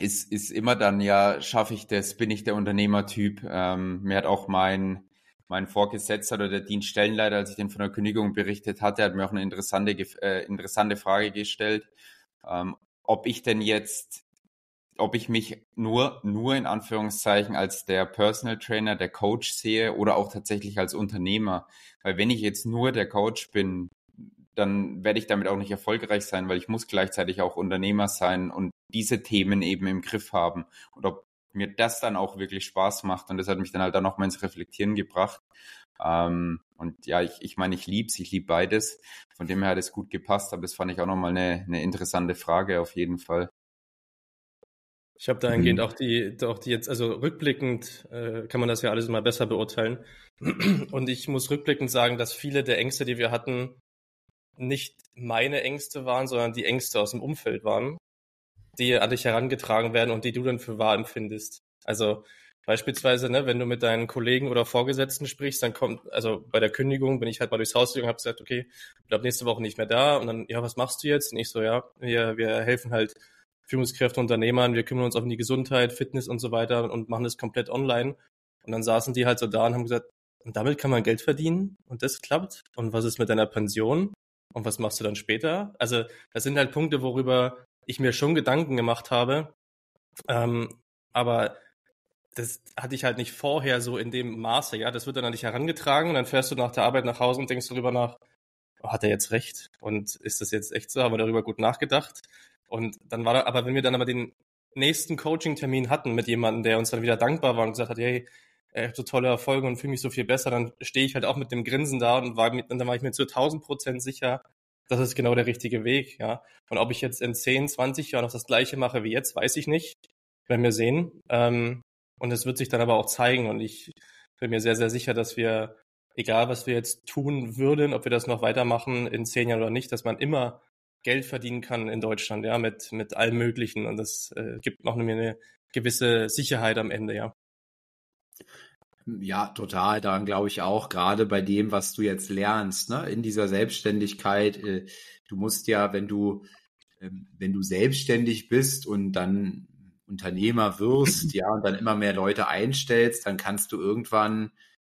ist, ist immer dann ja, schaffe ich das, bin ich der Unternehmertyp. Ähm, mir hat auch mein, mein Vorgesetzter oder der Dienststellenleiter, als ich den von der Kündigung berichtet hatte, hat mir auch eine interessante, äh, interessante Frage gestellt. Ähm, ob ich denn jetzt, ob ich mich nur, nur in Anführungszeichen als der Personal Trainer, der Coach sehe oder auch tatsächlich als Unternehmer. Weil wenn ich jetzt nur der Coach bin, dann werde ich damit auch nicht erfolgreich sein, weil ich muss gleichzeitig auch Unternehmer sein und diese Themen eben im Griff haben. Und ob mir das dann auch wirklich Spaß macht. Und das hat mich dann halt auch nochmal ins Reflektieren gebracht. Ähm, und ja, ich, ich meine, ich lieb's, ich lieb beides. Von dem her hat es gut gepasst, aber das fand ich auch nochmal eine, eine interessante Frage auf jeden Fall. Ich habe dahingehend mhm. auch die, auch die jetzt, also rückblickend äh, kann man das ja alles immer besser beurteilen. Und ich muss rückblickend sagen, dass viele der Ängste, die wir hatten, nicht meine Ängste waren, sondern die Ängste aus dem Umfeld waren, die an dich herangetragen werden und die du dann für wahr empfindest. Also Beispielsweise, ne, wenn du mit deinen Kollegen oder Vorgesetzten sprichst, dann kommt, also bei der Kündigung bin ich halt mal durchs Haus gegangen habe gesagt, okay, ich bleib nächste Woche nicht mehr da. Und dann, ja, was machst du jetzt? Und ich so, ja, wir, wir helfen halt Führungskräfte, Unternehmern, wir kümmern uns um die Gesundheit, Fitness und so weiter und machen das komplett online. Und dann saßen die halt so da und haben gesagt, und damit kann man Geld verdienen und das klappt. Und was ist mit deiner Pension? Und was machst du dann später? Also, das sind halt Punkte, worüber ich mir schon Gedanken gemacht habe. Ähm, aber das hatte ich halt nicht vorher so in dem Maße, ja. Das wird dann an dich herangetragen und dann fährst du nach der Arbeit nach Hause und denkst darüber nach, hat er jetzt recht? Und ist das jetzt echt so? Haben wir darüber gut nachgedacht? Und dann war da, aber wenn wir dann aber den nächsten Coaching-Termin hatten mit jemandem, der uns dann wieder dankbar war und gesagt hat, hey, ich habe so tolle Erfolge und fühle mich so viel besser, dann stehe ich halt auch mit dem Grinsen da und, war und dann war ich mir zu 1000 Prozent sicher, das ist genau der richtige Weg, ja. Und ob ich jetzt in 10, 20 Jahren noch das Gleiche mache wie jetzt, weiß ich nicht. Werden wir sehen. Ähm, und es wird sich dann aber auch zeigen. Und ich bin mir sehr, sehr sicher, dass wir, egal was wir jetzt tun würden, ob wir das noch weitermachen in zehn Jahren oder nicht, dass man immer Geld verdienen kann in Deutschland, ja, mit, mit allem Möglichen. Und das äh, gibt noch eine, eine gewisse Sicherheit am Ende, ja. Ja, total. Daran glaube ich auch, gerade bei dem, was du jetzt lernst, ne, in dieser Selbstständigkeit. Äh, du musst ja, wenn du, ähm, wenn du selbstständig bist und dann Unternehmer wirst, ja, und dann immer mehr Leute einstellst, dann kannst du irgendwann,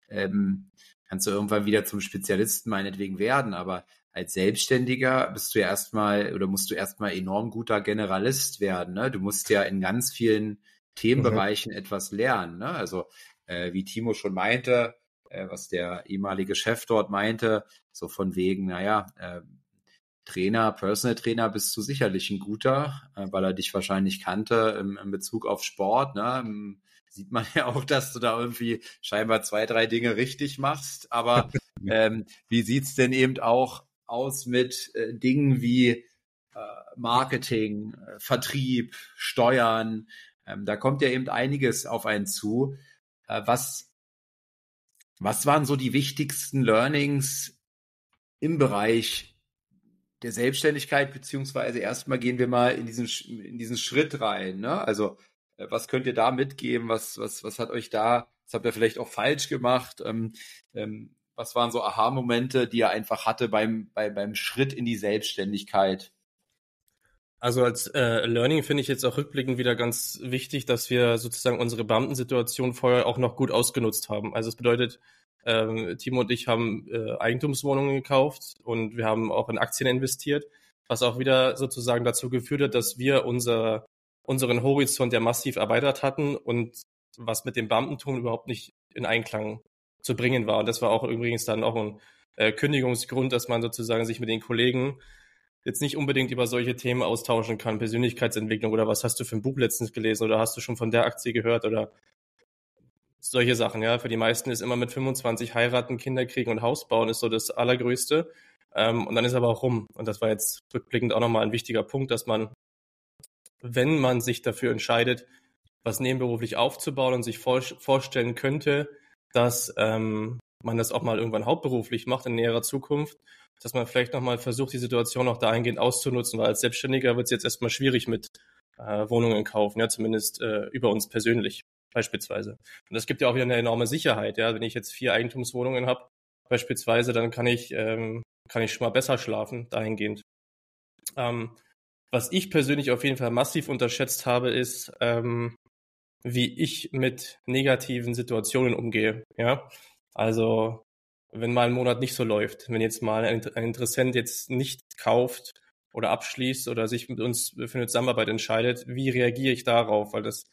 ähm, kannst du irgendwann wieder zum Spezialisten meinetwegen werden. Aber als Selbstständiger bist du ja erstmal oder musst du erstmal enorm guter Generalist werden. Ne? Du musst ja in ganz vielen Themenbereichen mhm. etwas lernen. Ne? Also äh, wie Timo schon meinte, äh, was der ehemalige Chef dort meinte, so von wegen, naja, äh, Trainer, Personal Trainer bist du sicherlich ein guter, äh, weil er dich wahrscheinlich kannte im, in Bezug auf Sport. Ne? Ähm, sieht man ja auch, dass du da irgendwie scheinbar zwei, drei Dinge richtig machst. Aber ähm, wie sieht's denn eben auch aus mit äh, Dingen wie äh, Marketing, äh, Vertrieb, Steuern? Ähm, da kommt ja eben einiges auf einen zu. Äh, was, was waren so die wichtigsten Learnings im Bereich der Selbstständigkeit, beziehungsweise erstmal gehen wir mal in diesen, in diesen Schritt rein. Ne? Also, äh, was könnt ihr da mitgeben? Was, was, was hat euch da, was habt ihr vielleicht auch falsch gemacht? Ähm, ähm, was waren so Aha-Momente, die ihr einfach hatte beim, bei, beim Schritt in die Selbstständigkeit? Also als äh, Learning finde ich jetzt auch rückblickend wieder ganz wichtig, dass wir sozusagen unsere Beamtensituation vorher auch noch gut ausgenutzt haben. Also es bedeutet, ähm, Timo und ich haben äh, Eigentumswohnungen gekauft und wir haben auch in Aktien investiert, was auch wieder sozusagen dazu geführt hat, dass wir unser, unseren Horizont ja massiv erweitert hatten und was mit dem Beamtentum überhaupt nicht in Einklang zu bringen war. Und das war auch übrigens dann auch ein äh, Kündigungsgrund, dass man sozusagen sich mit den Kollegen jetzt nicht unbedingt über solche Themen austauschen kann, Persönlichkeitsentwicklung oder was hast du für ein Buch letztens gelesen oder hast du schon von der Aktie gehört oder solche Sachen, ja. Für die meisten ist immer mit 25 heiraten, Kinder kriegen und Haus bauen ist so das Allergrößte. Ähm, und dann ist aber auch rum. Und das war jetzt rückblickend auch nochmal ein wichtiger Punkt, dass man, wenn man sich dafür entscheidet, was nebenberuflich aufzubauen und sich vor, vorstellen könnte, dass ähm, man das auch mal irgendwann hauptberuflich macht in näherer Zukunft, dass man vielleicht nochmal versucht, die Situation auch dahingehend auszunutzen, weil als Selbstständiger wird es jetzt erstmal schwierig mit äh, Wohnungen kaufen, ja, zumindest äh, über uns persönlich beispielsweise. Und das gibt ja auch wieder eine enorme Sicherheit, ja, wenn ich jetzt vier Eigentumswohnungen habe, beispielsweise, dann kann ich, ähm, kann ich schon mal besser schlafen, dahingehend. Ähm, was ich persönlich auf jeden Fall massiv unterschätzt habe, ist, ähm, wie ich mit negativen Situationen umgehe, ja. Also wenn mal ein Monat nicht so läuft, wenn jetzt mal ein, Interessent jetzt nicht kauft oder abschließt oder sich mit uns für eine Zusammenarbeit entscheidet, wie reagiere ich darauf? Weil das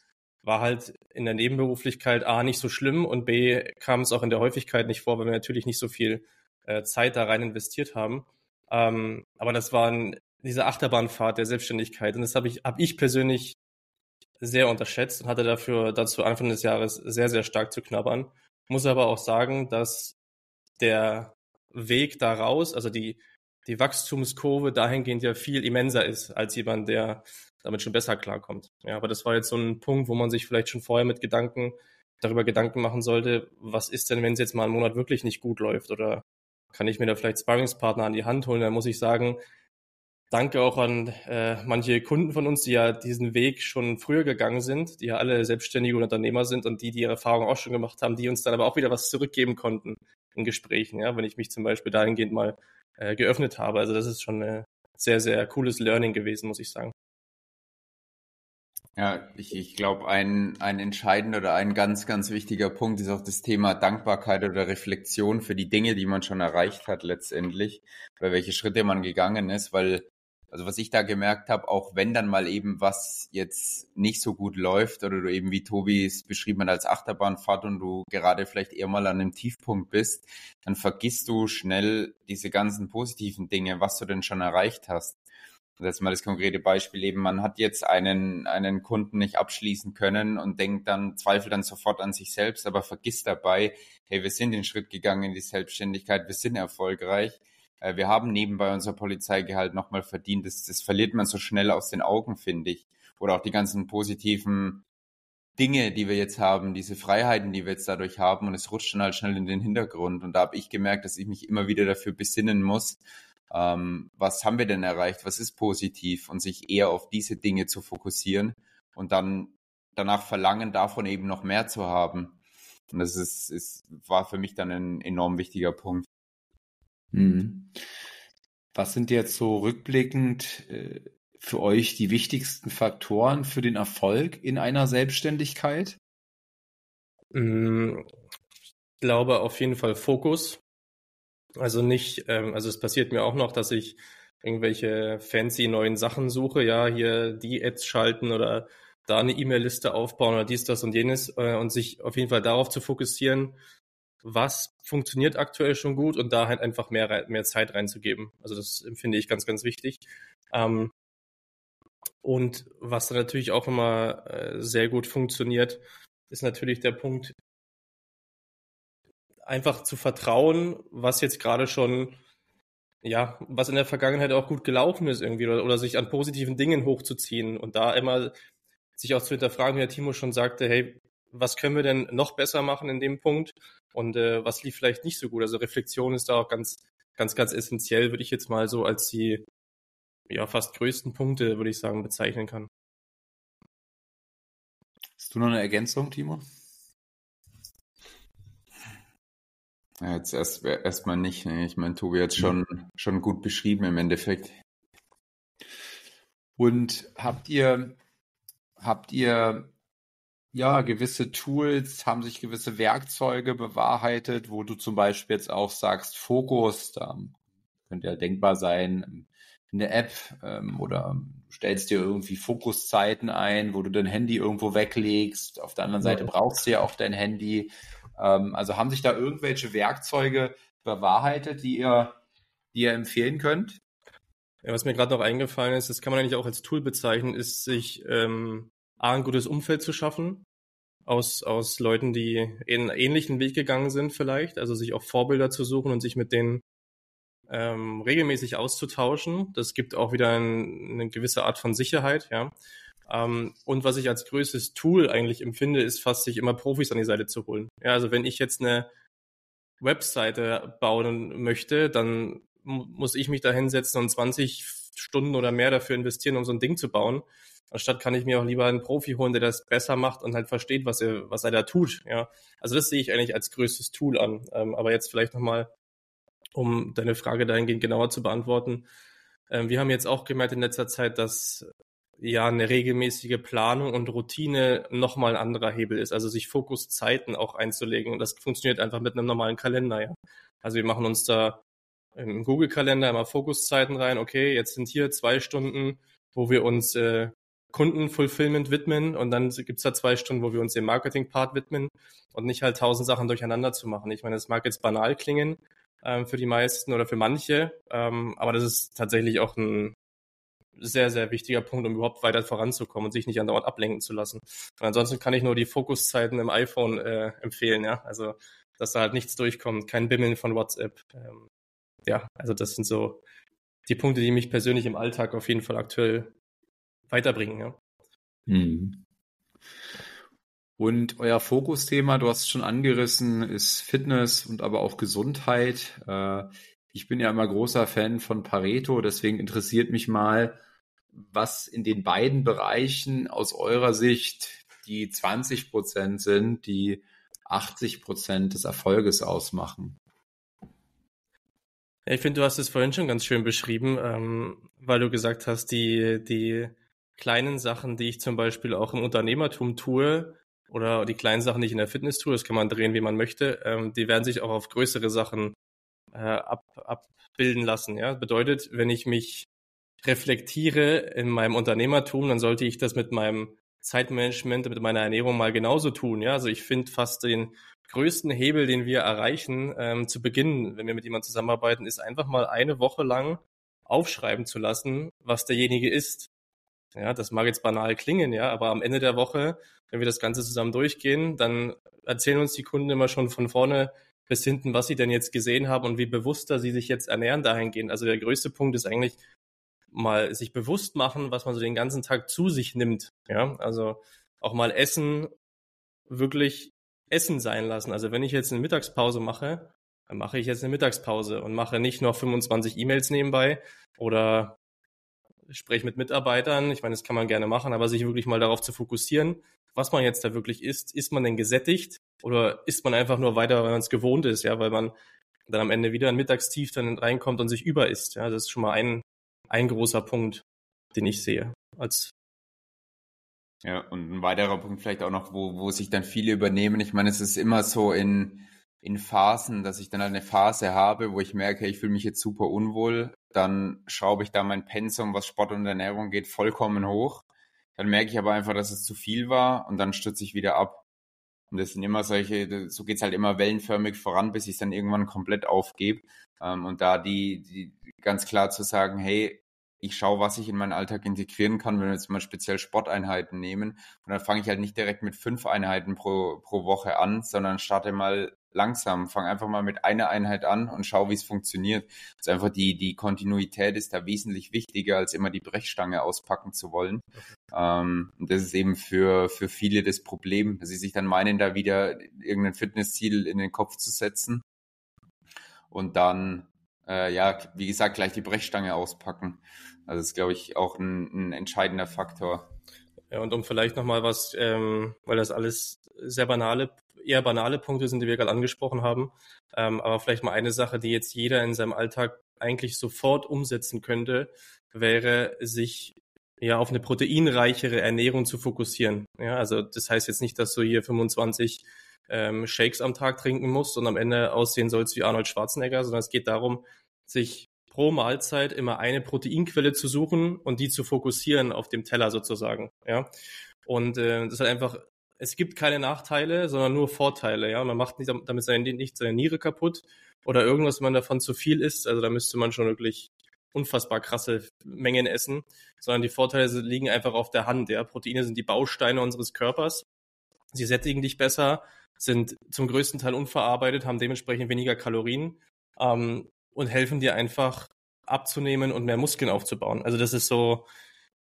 war halt in der Nebenberuflichkeit A nicht so schlimm und B kam es auch in der Häufigkeit nicht vor, weil wir natürlich nicht so viel äh, Zeit da rein investiert haben. Ähm, aber das war ein, diese Achterbahnfahrt der Selbstständigkeit und das habe ich, hab ich persönlich sehr unterschätzt und hatte dafür dazu Anfang des Jahres sehr, sehr stark zu knabbern. Muss aber auch sagen, dass der Weg daraus, also die, die Wachstumskurve dahingehend ja viel immenser ist als jemand, der damit schon besser klarkommt. Ja, aber das war jetzt so ein Punkt, wo man sich vielleicht schon vorher mit Gedanken darüber Gedanken machen sollte, was ist denn, wenn es jetzt mal einen Monat wirklich nicht gut läuft oder kann ich mir da vielleicht Sparringspartner an die Hand holen? Da muss ich sagen, danke auch an äh, manche Kunden von uns, die ja diesen Weg schon früher gegangen sind, die ja alle selbstständige Unternehmer sind und die die ihre Erfahrung auch schon gemacht haben, die uns dann aber auch wieder was zurückgeben konnten in Gesprächen, ja, wenn ich mich zum Beispiel dahingehend mal äh, geöffnet habe. Also das ist schon ein sehr, sehr cooles Learning gewesen, muss ich sagen. Ja, ich, ich glaube, ein, ein entscheidender oder ein ganz, ganz wichtiger Punkt ist auch das Thema Dankbarkeit oder Reflexion für die Dinge, die man schon erreicht hat letztendlich, bei welche Schritte man gegangen ist, weil Also was ich da gemerkt habe, auch wenn dann mal eben was jetzt nicht so gut läuft oder du eben wie Tobi es beschrieben hat als Achterbahnfahrt und du gerade vielleicht eher mal an einem Tiefpunkt bist, dann vergisst du schnell diese ganzen positiven Dinge, was du denn schon erreicht hast. Das ist mal das konkrete Beispiel eben, man hat jetzt einen, einen Kunden nicht abschließen können und denkt dann, zweifelt dann sofort an sich selbst, aber vergisst dabei, hey, wir sind den Schritt gegangen in die Selbstständigkeit, wir sind erfolgreich wir haben nebenbei unser Polizeigehalt nochmal verdient. Das, das verliert man so schnell aus den Augen, finde ich. Oder auch die ganzen positiven Dinge, die wir jetzt haben, diese Freiheiten, die wir jetzt dadurch haben. Und es rutscht dann halt schnell in den Hintergrund. Und da habe ich gemerkt, dass ich mich immer wieder dafür besinnen muss, ähm, was haben wir denn erreicht, was ist positiv und sich eher auf diese Dinge zu fokussieren und dann danach verlangen, davon eben noch mehr zu haben. Und das ist, ist, war für mich dann ein enorm wichtiger Punkt. Mhm. Was sind jetzt so rückblickend äh, für euch die wichtigsten Faktoren für den Erfolg in einer Selbstständigkeit? Mm, ich glaube auf jeden Fall Fokus. Also nicht, ähm, also es passiert mir auch noch, dass ich irgendwelche fancy neuen Sachen suche, ja, hier die Ads schalten oder da eine E-Mail-Liste aufbauen oder dies, das und jenes äh, und sich auf jeden Fall darauf zu fokussieren, was funktioniert aktuell schon gut und da halt einfach mehr, mehr Zeit reinzugeben. Also das empfinde ich ganz, ganz wichtig. Ähm, und was dann natürlich auch immer äh, sehr gut funktioniert, ist natürlich der Punkt, einfach zu vertrauen, was jetzt gerade schon, ja, was in der Vergangenheit auch gut gelaufen ist irgendwie oder, oder sich an positiven Dingen hochzuziehen und da immer sich auch zu hinterfragen, wie der Timo schon sagte, hey, was können wir denn noch besser machen in dem Punkt? Und äh, was lief vielleicht nicht so gut. Also Reflexion ist da auch ganz, ganz, ganz essentiell, würde ich jetzt mal so als die ja, fast größten Punkte, würde ich sagen, bezeichnen kann. Hast du noch eine Ergänzung, Timo? Ja, jetzt erst erstmal nicht. Ne? Ich meine, Tobi hat schon, schon gut beschrieben im Endeffekt. Und habt ihr, habt ihr ja, gewisse Tools, haben sich gewisse Werkzeuge bewahrheitet, wo du zum Beispiel jetzt auch sagst, Fokus, da könnte ja denkbar sein, eine App ähm, oder stellst dir irgendwie Fokuszeiten ein, wo du dein Handy irgendwo weglegst. Auf der anderen Seite brauchst du ja auch dein Handy. Ähm, also haben sich da irgendwelche Werkzeuge bewahrheitet, die ihr, die ihr empfehlen könnt? Ja, was mir gerade noch eingefallen ist, das kann man eigentlich auch als Tool bezeichnen, ist sich ähm, A, ein gutes Umfeld zu schaffen, aus, aus Leuten, die einen ähnlichen Weg gegangen sind vielleicht, also sich auch Vorbilder zu suchen und sich mit denen ähm, regelmäßig auszutauschen. Das gibt auch wieder ein, eine gewisse Art von Sicherheit, ja. Ähm, und was ich als größtes Tool eigentlich empfinde, ist fast sich immer Profis an die Seite zu holen. Ja, also wenn ich jetzt eine Webseite bauen möchte, dann muss ich mich da hinsetzen und 20 Stunden oder mehr dafür investieren, um so ein Ding zu bauen. Anstatt kann ich mir auch lieber einen Profi holen, der das besser macht und halt versteht, was er, was er da tut. Ja, also das sehe ich eigentlich als größtes Tool an. Ähm, aber jetzt vielleicht nochmal, um deine Frage dahingehend genauer zu beantworten. Ähm, wir haben jetzt auch gemerkt in letzter Zeit, dass ja eine regelmäßige Planung und Routine nochmal ein anderer Hebel ist. Also sich Fokuszeiten auch einzulegen. Und das funktioniert einfach mit einem normalen Kalender. Ja. Also wir machen uns da im Google-Kalender immer Fokuszeiten rein. Okay, jetzt sind hier zwei Stunden, wo wir uns äh, Kundenfulfillment widmen und dann gibt's da zwei Stunden, wo wir uns dem Marketing-Part widmen und nicht halt tausend Sachen durcheinander zu machen. Ich meine, das mag jetzt banal klingen ähm, für die meisten oder für manche, ähm, aber das ist tatsächlich auch ein sehr, sehr wichtiger Punkt, um überhaupt weiter voranzukommen und sich nicht andauernd ablenken zu lassen. Und ansonsten kann ich nur die Fokuszeiten im iPhone äh, empfehlen, ja. Also, dass da halt nichts durchkommt, kein Bimmeln von WhatsApp. Ähm, ja, also das sind so die Punkte, die mich persönlich im Alltag auf jeden Fall aktuell weiterbringen. Ja. Hm. Und euer Fokusthema, du hast es schon angerissen, ist Fitness und aber auch Gesundheit. Äh, ich bin ja immer großer Fan von Pareto, deswegen interessiert mich mal, was in den beiden Bereichen aus eurer Sicht die 20 Prozent sind, die 80 Prozent des Erfolges ausmachen. Ja, ich finde, du hast es vorhin schon ganz schön beschrieben, ähm, weil du gesagt hast, die, die kleinen Sachen, die ich zum Beispiel auch im Unternehmertum tue, oder die kleinen Sachen, die ich in der Fitness tue, das kann man drehen, wie man möchte, ähm, die werden sich auch auf größere Sachen äh, ab, abbilden lassen. Ja? Bedeutet, wenn ich mich reflektiere in meinem Unternehmertum, dann sollte ich das mit meinem Zeitmanagement, mit meiner Ernährung mal genauso tun. Ja, also ich finde fast den größten Hebel, den wir erreichen ähm, zu Beginn, wenn wir mit jemandem zusammenarbeiten, ist einfach mal eine Woche lang aufschreiben zu lassen, was derjenige ist. Ja, das mag jetzt banal klingen, ja, aber am Ende der Woche, wenn wir das Ganze zusammen durchgehen, dann erzählen uns die Kunden immer schon von vorne bis hinten, was sie denn jetzt gesehen haben und wie bewusster sie sich jetzt ernähren dahingehend. Also der größte Punkt ist eigentlich mal sich bewusst machen, was man so den ganzen Tag zu sich nimmt. Ja, also auch mal Essen wirklich Essen sein lassen. Also wenn ich jetzt eine Mittagspause mache, dann mache ich jetzt eine Mittagspause und mache nicht noch 25 E-Mails nebenbei oder spreche mit Mitarbeitern. Ich meine, das kann man gerne machen, aber sich wirklich mal darauf zu fokussieren, was man jetzt da wirklich isst. Ist man denn gesättigt oder isst man einfach nur weiter, weil man es gewohnt ist, ja, weil man dann am Ende wieder ein Mittagstief dann reinkommt und sich über isst. Ja, das ist schon mal ein, ein großer Punkt, den ich sehe als ja, und ein weiterer Punkt vielleicht auch noch, wo, wo sich dann viele übernehmen. Ich meine, es ist immer so in, in Phasen, dass ich dann eine Phase habe, wo ich merke, ich fühle mich jetzt super unwohl. Dann schraube ich da mein Pensum, was Sport und Ernährung geht, vollkommen hoch. Dann merke ich aber einfach, dass es zu viel war und dann stürze ich wieder ab. Und das sind immer solche, so geht's halt immer wellenförmig voran, bis ich es dann irgendwann komplett aufgebe. Ähm, und da die, die ganz klar zu sagen, hey, ich schaue, was ich in meinen Alltag integrieren kann, wenn wir jetzt mal speziell Sporteinheiten nehmen. Und dann fange ich halt nicht direkt mit fünf Einheiten pro, pro Woche an, sondern starte mal langsam, fange einfach mal mit einer Einheit an und schau, wie es funktioniert. Also einfach die, die Kontinuität ist da wesentlich wichtiger, als immer die Brechstange auspacken zu wollen. Ähm, und das ist eben für, für viele das Problem, dass sie sich dann meinen, da wieder irgendein Fitnessziel in den Kopf zu setzen und dann äh, ja, wie gesagt, gleich die Brechstange auspacken. Also das ist, glaube ich, auch ein, ein entscheidender Faktor. Ja, und um vielleicht nochmal was, ähm, weil das alles sehr banale, eher banale Punkte sind, die wir gerade angesprochen haben, ähm, aber vielleicht mal eine Sache, die jetzt jeder in seinem Alltag eigentlich sofort umsetzen könnte, wäre sich ja auf eine proteinreichere Ernährung zu fokussieren. Ja, also das heißt jetzt nicht, dass du hier 25 ähm, Shakes am Tag trinken musst und am Ende aussehen sollst wie Arnold Schwarzenegger, sondern es geht darum, sich pro Mahlzeit immer eine Proteinquelle zu suchen und die zu fokussieren auf dem Teller sozusagen. Ja. Und äh, das ist halt einfach, es gibt keine Nachteile, sondern nur Vorteile. Ja. Man macht nicht, damit seine, nicht seine Niere kaputt oder irgendwas, wenn man davon zu viel isst. Also da müsste man schon wirklich unfassbar krasse Mengen essen, sondern die Vorteile liegen einfach auf der Hand. Ja. Proteine sind die Bausteine unseres Körpers. Sie sättigen dich besser, sind zum größten Teil unverarbeitet, haben dementsprechend weniger Kalorien ähm, und helfen dir einfach abzunehmen und mehr Muskeln aufzubauen. Also das ist so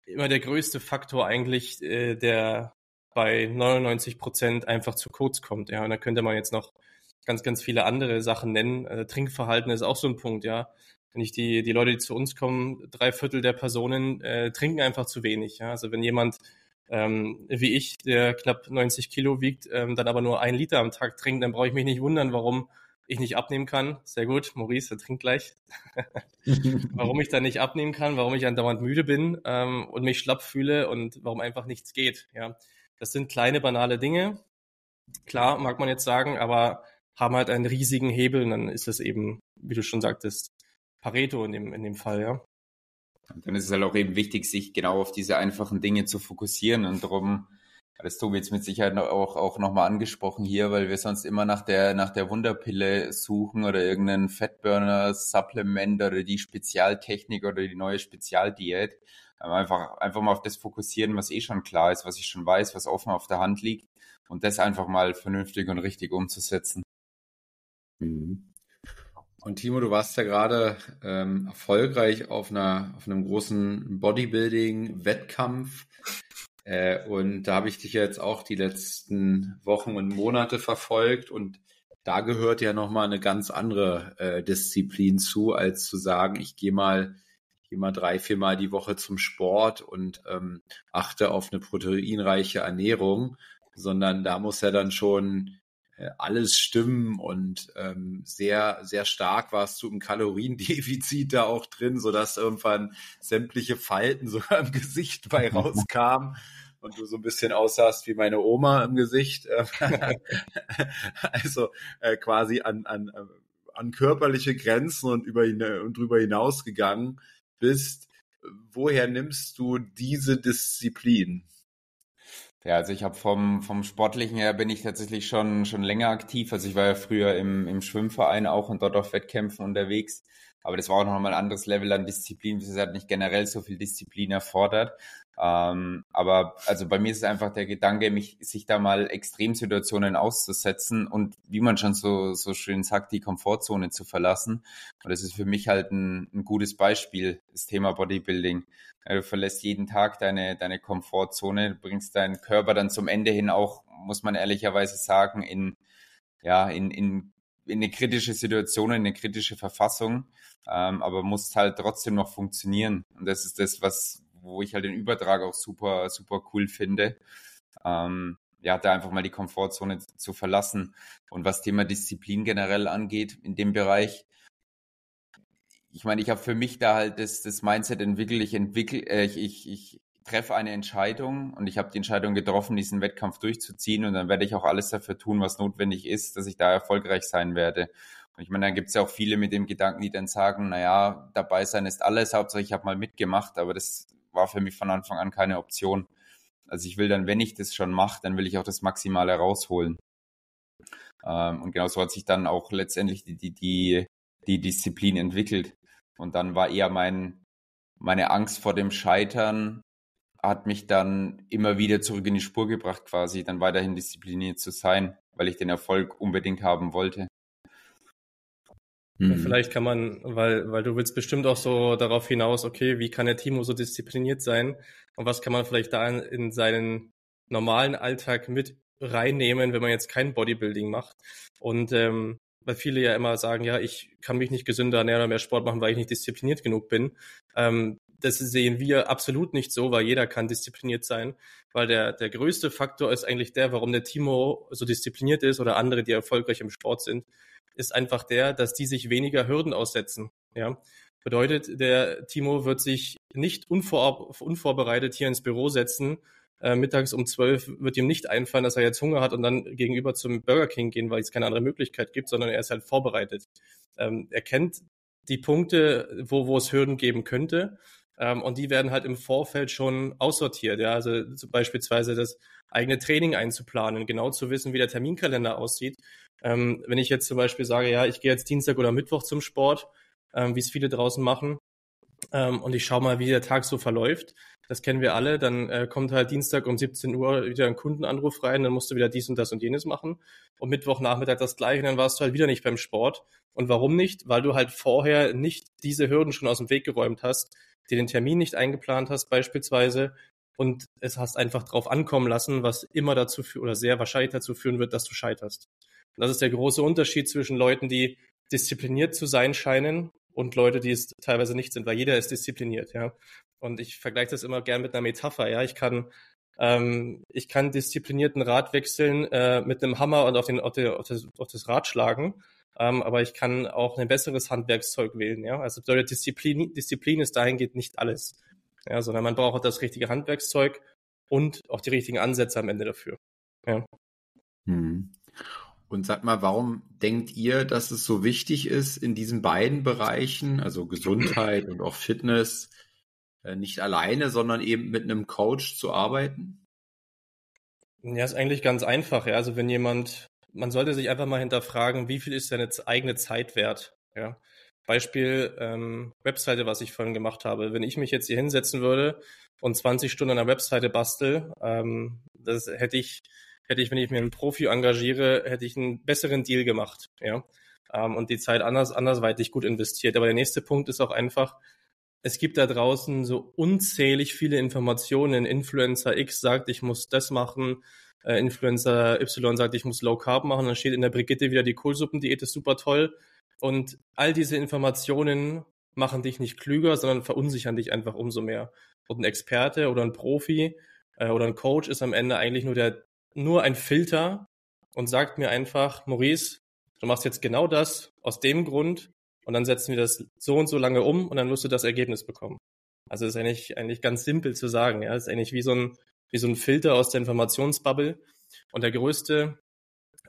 immer der größte Faktor eigentlich, äh, der bei 99 Prozent einfach zu kurz kommt. Ja, und da könnte man jetzt noch ganz, ganz viele andere Sachen nennen. Äh, Trinkverhalten ist auch so ein Punkt, ja. Wenn ich die, die Leute, die zu uns kommen, drei Viertel der Personen äh, trinken einfach zu wenig. Ja? Also wenn jemand ähm, wie ich, der knapp 90 Kilo wiegt, ähm, dann aber nur ein Liter am Tag trinkt, dann brauche ich mich nicht wundern, warum ich nicht abnehmen kann. Sehr gut, Maurice, der trinkt gleich. warum ich dann nicht abnehmen kann, warum ich andauernd müde bin ähm, und mich schlapp fühle und warum einfach nichts geht. Ja, das sind kleine banale Dinge. Klar, mag man jetzt sagen, aber haben halt einen riesigen Hebel und dann ist es eben, wie du schon sagtest, Pareto in dem, in dem Fall, ja. Und dann ist es halt auch eben wichtig, sich genau auf diese einfachen Dinge zu fokussieren und darum, das Tobi jetzt mit Sicherheit auch, auch nochmal angesprochen hier, weil wir sonst immer nach der, nach der Wunderpille suchen oder irgendeinen Fettburner, Supplement oder die Spezialtechnik oder die neue Spezialdiät. Einfach, einfach mal auf das fokussieren, was eh schon klar ist, was ich schon weiß, was offen auf der Hand liegt und das einfach mal vernünftig und richtig umzusetzen. Mhm. Und Timo, du warst ja gerade ähm, erfolgreich auf einer auf einem großen Bodybuilding-Wettkampf. Äh, und da habe ich dich jetzt auch die letzten Wochen und Monate verfolgt und da gehört ja nochmal eine ganz andere äh, Disziplin zu, als zu sagen, ich gehe mal, gehe mal drei, viermal die Woche zum Sport und ähm, achte auf eine proteinreiche Ernährung, sondern da muss ja dann schon alles stimmen und ähm, sehr, sehr stark warst du im Kaloriendefizit da auch drin, sodass irgendwann sämtliche Falten sogar im Gesicht bei rauskamen und du so ein bisschen aussahst wie meine Oma im Gesicht. also äh, quasi an, an, an körperliche Grenzen und über und drüber hinausgegangen bist woher nimmst du diese Disziplin? Ja, also ich habe vom, vom Sportlichen her bin ich tatsächlich schon, schon länger aktiv. Also ich war ja früher im, im Schwimmverein auch und dort auf Wettkämpfen unterwegs. Aber das war auch noch mal ein anderes Level an Disziplin. Das hat nicht generell so viel Disziplin erfordert. Ähm, aber also bei mir ist es einfach der Gedanke, mich, sich da mal Extremsituationen auszusetzen und wie man schon so, so schön sagt, die Komfortzone zu verlassen. Und das ist für mich halt ein, ein gutes Beispiel, das Thema Bodybuilding. Du verlässt jeden Tag deine, deine Komfortzone, du bringst deinen Körper dann zum Ende hin auch, muss man ehrlicherweise sagen, in, ja, in, in, in eine kritische Situation, in eine kritische Verfassung, ähm, aber muss halt trotzdem noch funktionieren. Und das ist das, was, wo ich halt den Übertrag auch super, super cool finde. Ähm, ja, da einfach mal die Komfortzone zu verlassen. Und was Thema Disziplin generell angeht in dem Bereich, ich meine, ich habe für mich da halt das, das Mindset entwickelt, ich entwickle, äh, ich, ich, ich treffe eine Entscheidung und ich habe die Entscheidung getroffen, diesen Wettkampf durchzuziehen und dann werde ich auch alles dafür tun, was notwendig ist, dass ich da erfolgreich sein werde. Und ich meine, dann gibt es ja auch viele mit dem Gedanken, die dann sagen, naja, dabei sein ist alles, Hauptsache ich habe mal mitgemacht, aber das war für mich von Anfang an keine Option. Also ich will dann, wenn ich das schon mache, dann will ich auch das Maximale rausholen. Ähm, und genauso hat sich dann auch letztendlich die, die, die, die Disziplin entwickelt. Und dann war eher mein, meine Angst vor dem Scheitern hat mich dann immer wieder zurück in die Spur gebracht, quasi dann weiterhin diszipliniert zu sein, weil ich den Erfolg unbedingt haben wollte. Mhm. Vielleicht kann man, weil, weil du willst bestimmt auch so darauf hinaus, okay, wie kann der Timo so diszipliniert sein und was kann man vielleicht da in, in seinen normalen Alltag mit reinnehmen, wenn man jetzt kein Bodybuilding macht. Und ähm, weil viele ja immer sagen, ja, ich kann mich nicht gesünder ernähren oder mehr Sport machen, weil ich nicht diszipliniert genug bin. Ähm, das sehen wir absolut nicht so, weil jeder kann diszipliniert sein, weil der, der größte Faktor ist eigentlich der, warum der Timo so diszipliniert ist oder andere, die erfolgreich im Sport sind, ist einfach der, dass die sich weniger Hürden aussetzen. Ja, bedeutet, der Timo wird sich nicht unvor, unvorbereitet hier ins Büro setzen. Äh, mittags um zwölf wird ihm nicht einfallen, dass er jetzt Hunger hat und dann gegenüber zum Burger King gehen, weil es keine andere Möglichkeit gibt, sondern er ist halt vorbereitet. Ähm, er kennt die Punkte, wo, wo es Hürden geben könnte. Ähm, und die werden halt im Vorfeld schon aussortiert. Ja, also beispielsweise das eigene Training einzuplanen, genau zu wissen, wie der Terminkalender aussieht ähm, wenn ich jetzt zum Beispiel sage, ja, ich gehe jetzt Dienstag oder Mittwoch zum Sport, ähm, wie es viele draußen machen, ähm, und ich schaue mal, wie der Tag so verläuft, das kennen wir alle, dann äh, kommt halt Dienstag um 17 Uhr wieder ein Kundenanruf rein, dann musst du wieder dies und das und jenes machen. Und Mittwochnachmittag das gleiche, dann warst du halt wieder nicht beim Sport. Und warum nicht? Weil du halt vorher nicht diese Hürden schon aus dem Weg geräumt hast, dir den Termin nicht eingeplant hast beispielsweise und es hast einfach drauf ankommen lassen, was immer dazu führt oder sehr wahrscheinlich dazu führen wird, dass du scheiterst. Und das ist der große Unterschied zwischen Leuten, die diszipliniert zu sein scheinen und Leute, die es teilweise nicht sind, weil jeder ist diszipliniert, ja. Und ich vergleiche das immer gern mit einer Metapher, ja. Ich kann, ähm, ich kann disziplinierten Rad wechseln äh, mit einem Hammer und auf, den, auf, den, auf, das, auf das Rad schlagen. Ähm, aber ich kann auch ein besseres Handwerkszeug wählen, ja. Also Disziplin, Disziplin ist dahingehend nicht alles. Ja, sondern man braucht auch das richtige Handwerkszeug und auch die richtigen Ansätze am Ende dafür. Ja. Hm. Und sag mal, warum denkt ihr, dass es so wichtig ist, in diesen beiden Bereichen, also Gesundheit und auch Fitness, nicht alleine, sondern eben mit einem Coach zu arbeiten? Ja, ist eigentlich ganz einfach. Ja. Also wenn jemand, man sollte sich einfach mal hinterfragen, wie viel ist seine eigene Zeit wert? Ja. Beispiel ähm, Webseite, was ich vorhin gemacht habe. Wenn ich mich jetzt hier hinsetzen würde und 20 Stunden an der Webseite bastel, ähm, das hätte ich hätte ich, wenn ich mir einen Profi engagiere, hätte ich einen besseren Deal gemacht, ja. Ähm, und die Zeit anders, andersweitig gut investiert. Aber der nächste Punkt ist auch einfach, es gibt da draußen so unzählig viele Informationen. Influencer X sagt, ich muss das machen. Äh, Influencer Y sagt, ich muss Low Carb machen. Dann steht in der Brigitte wieder die Kohlsuppendiät ist super toll. Und all diese Informationen machen dich nicht klüger, sondern verunsichern dich einfach umso mehr. Und ein Experte oder ein Profi äh, oder ein Coach ist am Ende eigentlich nur der nur ein Filter und sagt mir einfach, Maurice, du machst jetzt genau das aus dem Grund und dann setzen wir das so und so lange um und dann wirst du das Ergebnis bekommen. Also ist eigentlich, eigentlich ganz simpel zu sagen, ja. Ist eigentlich wie so ein, wie so ein Filter aus der Informationsbubble. Und der größte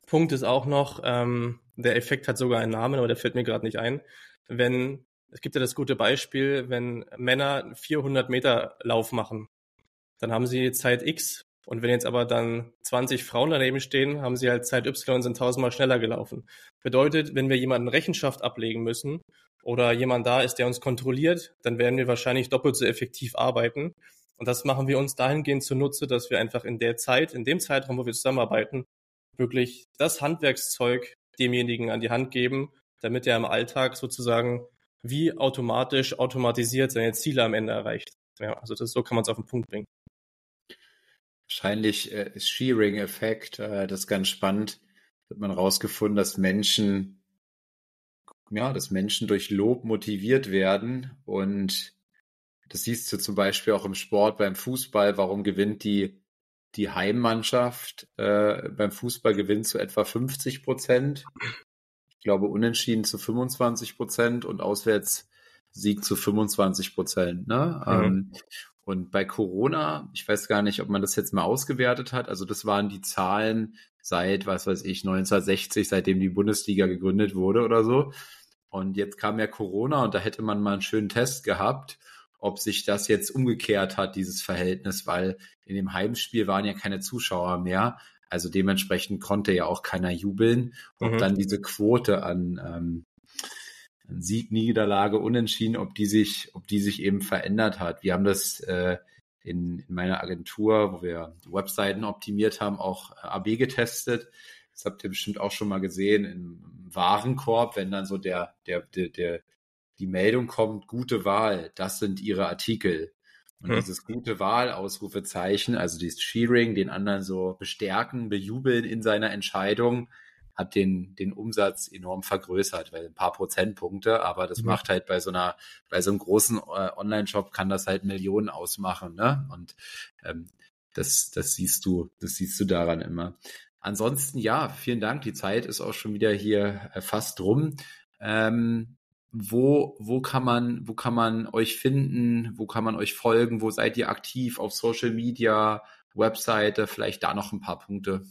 Punkt ist auch noch, ähm, der Effekt hat sogar einen Namen, aber der fällt mir gerade nicht ein. Wenn es gibt ja das gute Beispiel, wenn Männer 400 Meter Lauf machen, dann haben sie Zeit X und wenn jetzt aber dann 20 Frauen daneben stehen, haben sie halt Zeit Y und sind tausendmal schneller gelaufen. Bedeutet, wenn wir jemanden Rechenschaft ablegen müssen oder jemand da ist, der uns kontrolliert, dann werden wir wahrscheinlich doppelt so effektiv arbeiten. Und das machen wir uns dahingehend zunutze, dass wir einfach in der Zeit, in dem Zeitraum, wo wir zusammenarbeiten, wirklich das Handwerkszeug demjenigen an die Hand geben, damit er im Alltag sozusagen wie automatisch automatisiert seine Ziele am Ende erreicht. Ja, also das, so kann man es auf den Punkt bringen. Wahrscheinlich äh, ist Shearing-Effekt, äh, das ist ganz spannend. Hat man rausgefunden, dass Menschen, ja, dass Menschen durch Lob motiviert werden und das siehst du zum Beispiel auch im Sport beim Fußball. Warum gewinnt die, die Heimmannschaft äh, beim Fußball gewinnt zu etwa 50 Prozent? Ich glaube, unentschieden zu 25 Prozent und auswärts Sieg zu 25 Prozent. Ne? Mhm. Ähm, und bei Corona, ich weiß gar nicht, ob man das jetzt mal ausgewertet hat. Also das waren die Zahlen seit, was weiß ich, 1960, seitdem die Bundesliga gegründet wurde oder so. Und jetzt kam ja Corona und da hätte man mal einen schönen Test gehabt, ob sich das jetzt umgekehrt hat, dieses Verhältnis, weil in dem Heimspiel waren ja keine Zuschauer mehr. Also dementsprechend konnte ja auch keiner jubeln. Und mhm. dann diese Quote an ähm, Sieg, Niederlage, Unentschieden, ob die sich, ob die sich eben verändert hat. Wir haben das äh, in, in meiner Agentur, wo wir Webseiten optimiert haben, auch äh, AB getestet. Das habt ihr bestimmt auch schon mal gesehen im Warenkorb, wenn dann so der, der, der, der die Meldung kommt, gute Wahl, das sind ihre Artikel. Und hm. dieses gute Wahl, Ausrufezeichen, also dieses Shearing, den anderen so bestärken, bejubeln in seiner Entscheidung, hat den, den Umsatz enorm vergrößert, weil ein paar Prozentpunkte, aber das mhm. macht halt bei so einer, bei so einem großen äh, Online-Shop kann das halt Millionen ausmachen, ne? Und ähm, das, das siehst du, das siehst du daran immer. Ansonsten ja, vielen Dank. Die Zeit ist auch schon wieder hier äh, fast rum. Ähm, wo, wo kann man, wo kann man euch finden? Wo kann man euch folgen? Wo seid ihr aktiv auf Social Media, Webseite? Vielleicht da noch ein paar Punkte.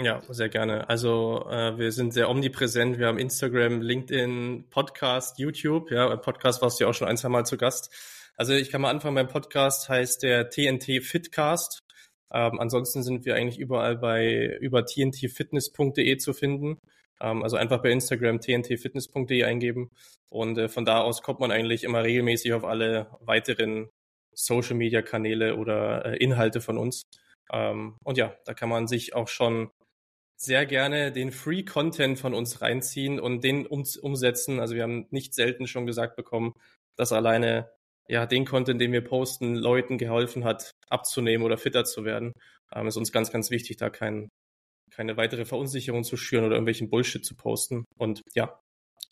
Ja, sehr gerne. Also äh, wir sind sehr omnipräsent. Wir haben Instagram, LinkedIn, Podcast, YouTube. Ja, im Podcast warst du ja auch schon ein, zwei Mal zu Gast. Also ich kann mal anfangen. Mein Podcast heißt der TNT Fitcast. Ähm, ansonsten sind wir eigentlich überall bei über tntfitness.de zu finden. Ähm, also einfach bei Instagram tntfitness.de eingeben. Und äh, von da aus kommt man eigentlich immer regelmäßig auf alle weiteren Social Media Kanäle oder äh, Inhalte von uns. Ähm, und ja, da kann man sich auch schon sehr gerne den Free Content von uns reinziehen und den um, umsetzen. Also wir haben nicht selten schon gesagt bekommen, dass alleine ja den Content, den wir posten, Leuten geholfen hat, abzunehmen oder fitter zu werden. Ähm, ist uns ganz, ganz wichtig, da kein, keine weitere Verunsicherung zu schüren oder irgendwelchen Bullshit zu posten. Und ja,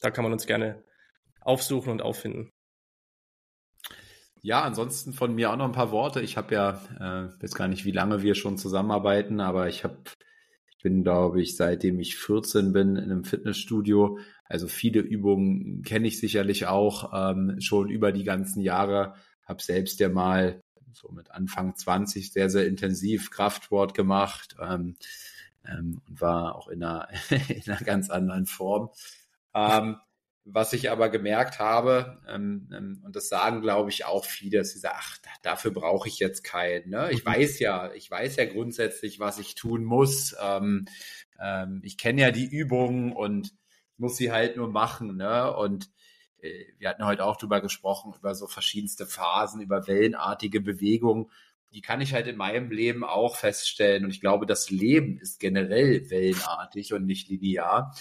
da kann man uns gerne aufsuchen und auffinden. Ja, ansonsten von mir auch noch ein paar Worte. Ich habe ja, äh, weiß gar nicht, wie lange wir schon zusammenarbeiten, aber ich habe bin, glaube ich, seitdem ich 14 bin in einem Fitnessstudio. Also viele Übungen kenne ich sicherlich auch ähm, schon über die ganzen Jahre. Habe selbst ja mal so mit Anfang 20 sehr, sehr intensiv Kraftsport gemacht ähm, ähm, und war auch in einer, in einer ganz anderen Form. Ähm, was ich aber gemerkt habe, ähm, ähm, und das sagen, glaube ich, auch viele, dass sie sagen, ach, dafür brauche ich jetzt keinen. Ne? Ich mhm. weiß ja, ich weiß ja grundsätzlich, was ich tun muss. Ähm, ähm, ich kenne ja die Übungen und muss sie halt nur machen. Ne? Und äh, wir hatten heute auch drüber gesprochen, über so verschiedenste Phasen, über wellenartige Bewegungen. Die kann ich halt in meinem Leben auch feststellen. Und ich glaube, das Leben ist generell wellenartig und nicht linear.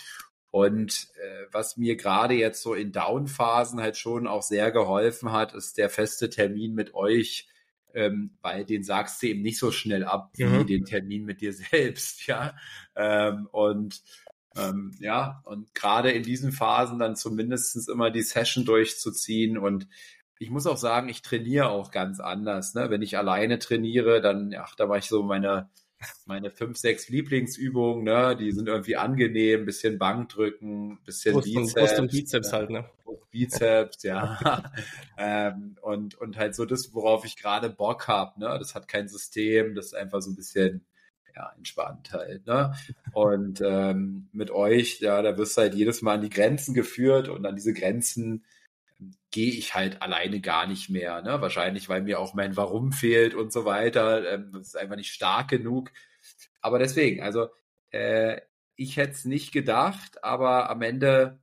Und äh, was mir gerade jetzt so in Down-Phasen halt schon auch sehr geholfen hat, ist der feste Termin mit euch, ähm, weil den sagst du eben nicht so schnell ab wie mhm. den Termin mit dir selbst, ja. Ähm, und ähm, ja, und gerade in diesen Phasen dann zumindestens immer die Session durchzuziehen und ich muss auch sagen, ich trainiere auch ganz anders. Ne? Wenn ich alleine trainiere, dann, ja, da mache ich so meine meine fünf, sechs Lieblingsübungen, ne, die sind irgendwie angenehm, bisschen Bankdrücken, bisschen Brust Bizeps. Brust und Bizeps halt, ne? Bizeps, ja. ähm, und, und halt so das, worauf ich gerade Bock habe, ne? Das hat kein System, das ist einfach so ein bisschen ja, entspannt halt, ne? Und ähm, mit euch, ja, da wirst du halt jedes Mal an die Grenzen geführt und an diese Grenzen gehe ich halt alleine gar nicht mehr. Ne? Wahrscheinlich, weil mir auch mein Warum fehlt und so weiter. Ähm, das ist einfach nicht stark genug. Aber deswegen, also äh, ich hätte es nicht gedacht, aber am Ende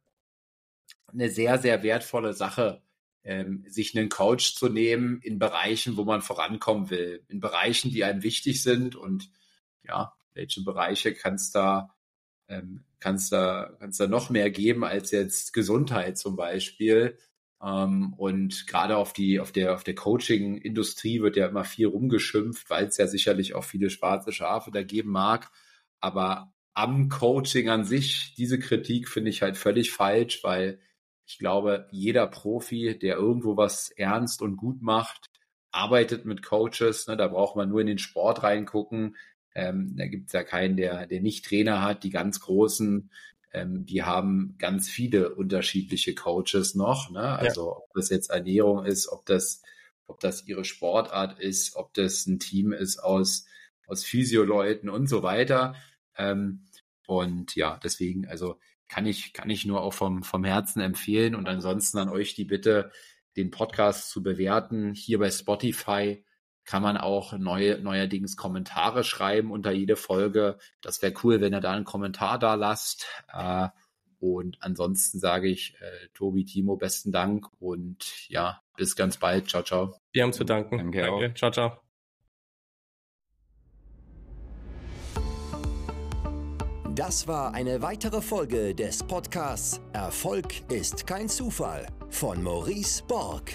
eine sehr, sehr wertvolle Sache, ähm, sich einen Coach zu nehmen in Bereichen, wo man vorankommen will, in Bereichen, die einem wichtig sind und ja, welche Bereiche kannst da ähm, kannst da kannst da noch mehr geben als jetzt Gesundheit zum Beispiel. Ähm, und gerade auf die auf der auf der Coaching-Industrie wird ja immer viel rumgeschimpft, weil es ja sicherlich auch viele schwarze Schafe da geben mag. Aber am Coaching an sich, diese Kritik finde ich halt völlig falsch, weil ich glaube, jeder Profi, der irgendwo was ernst und gut macht, arbeitet mit Coaches. Ne, da braucht man nur in den Sport reingucken. Ähm, da gibt es ja keinen, der, der nicht Trainer hat. Die ganz großen, ähm, die haben ganz viele unterschiedliche Coaches noch. Ne? Also ja. ob das jetzt Ernährung ist, ob das, ob das ihre Sportart ist, ob das ein Team ist aus, aus Physioleuten und so weiter. Ähm, und ja, deswegen, also kann ich, kann ich nur auch vom, vom Herzen empfehlen und ansonsten an euch die Bitte, den Podcast zu bewerten. Hier bei Spotify kann man auch neue, neuerdings Kommentare schreiben unter jede Folge. Das wäre cool, wenn ihr da einen Kommentar da lasst. Äh, und ansonsten sage ich, äh, Tobi, Timo, besten Dank und ja, bis ganz bald. Ciao, ciao. Wir haben zu danken. Danke, Danke. Ciao, ciao. Das war eine weitere Folge des Podcasts Erfolg ist kein Zufall von Maurice Borg.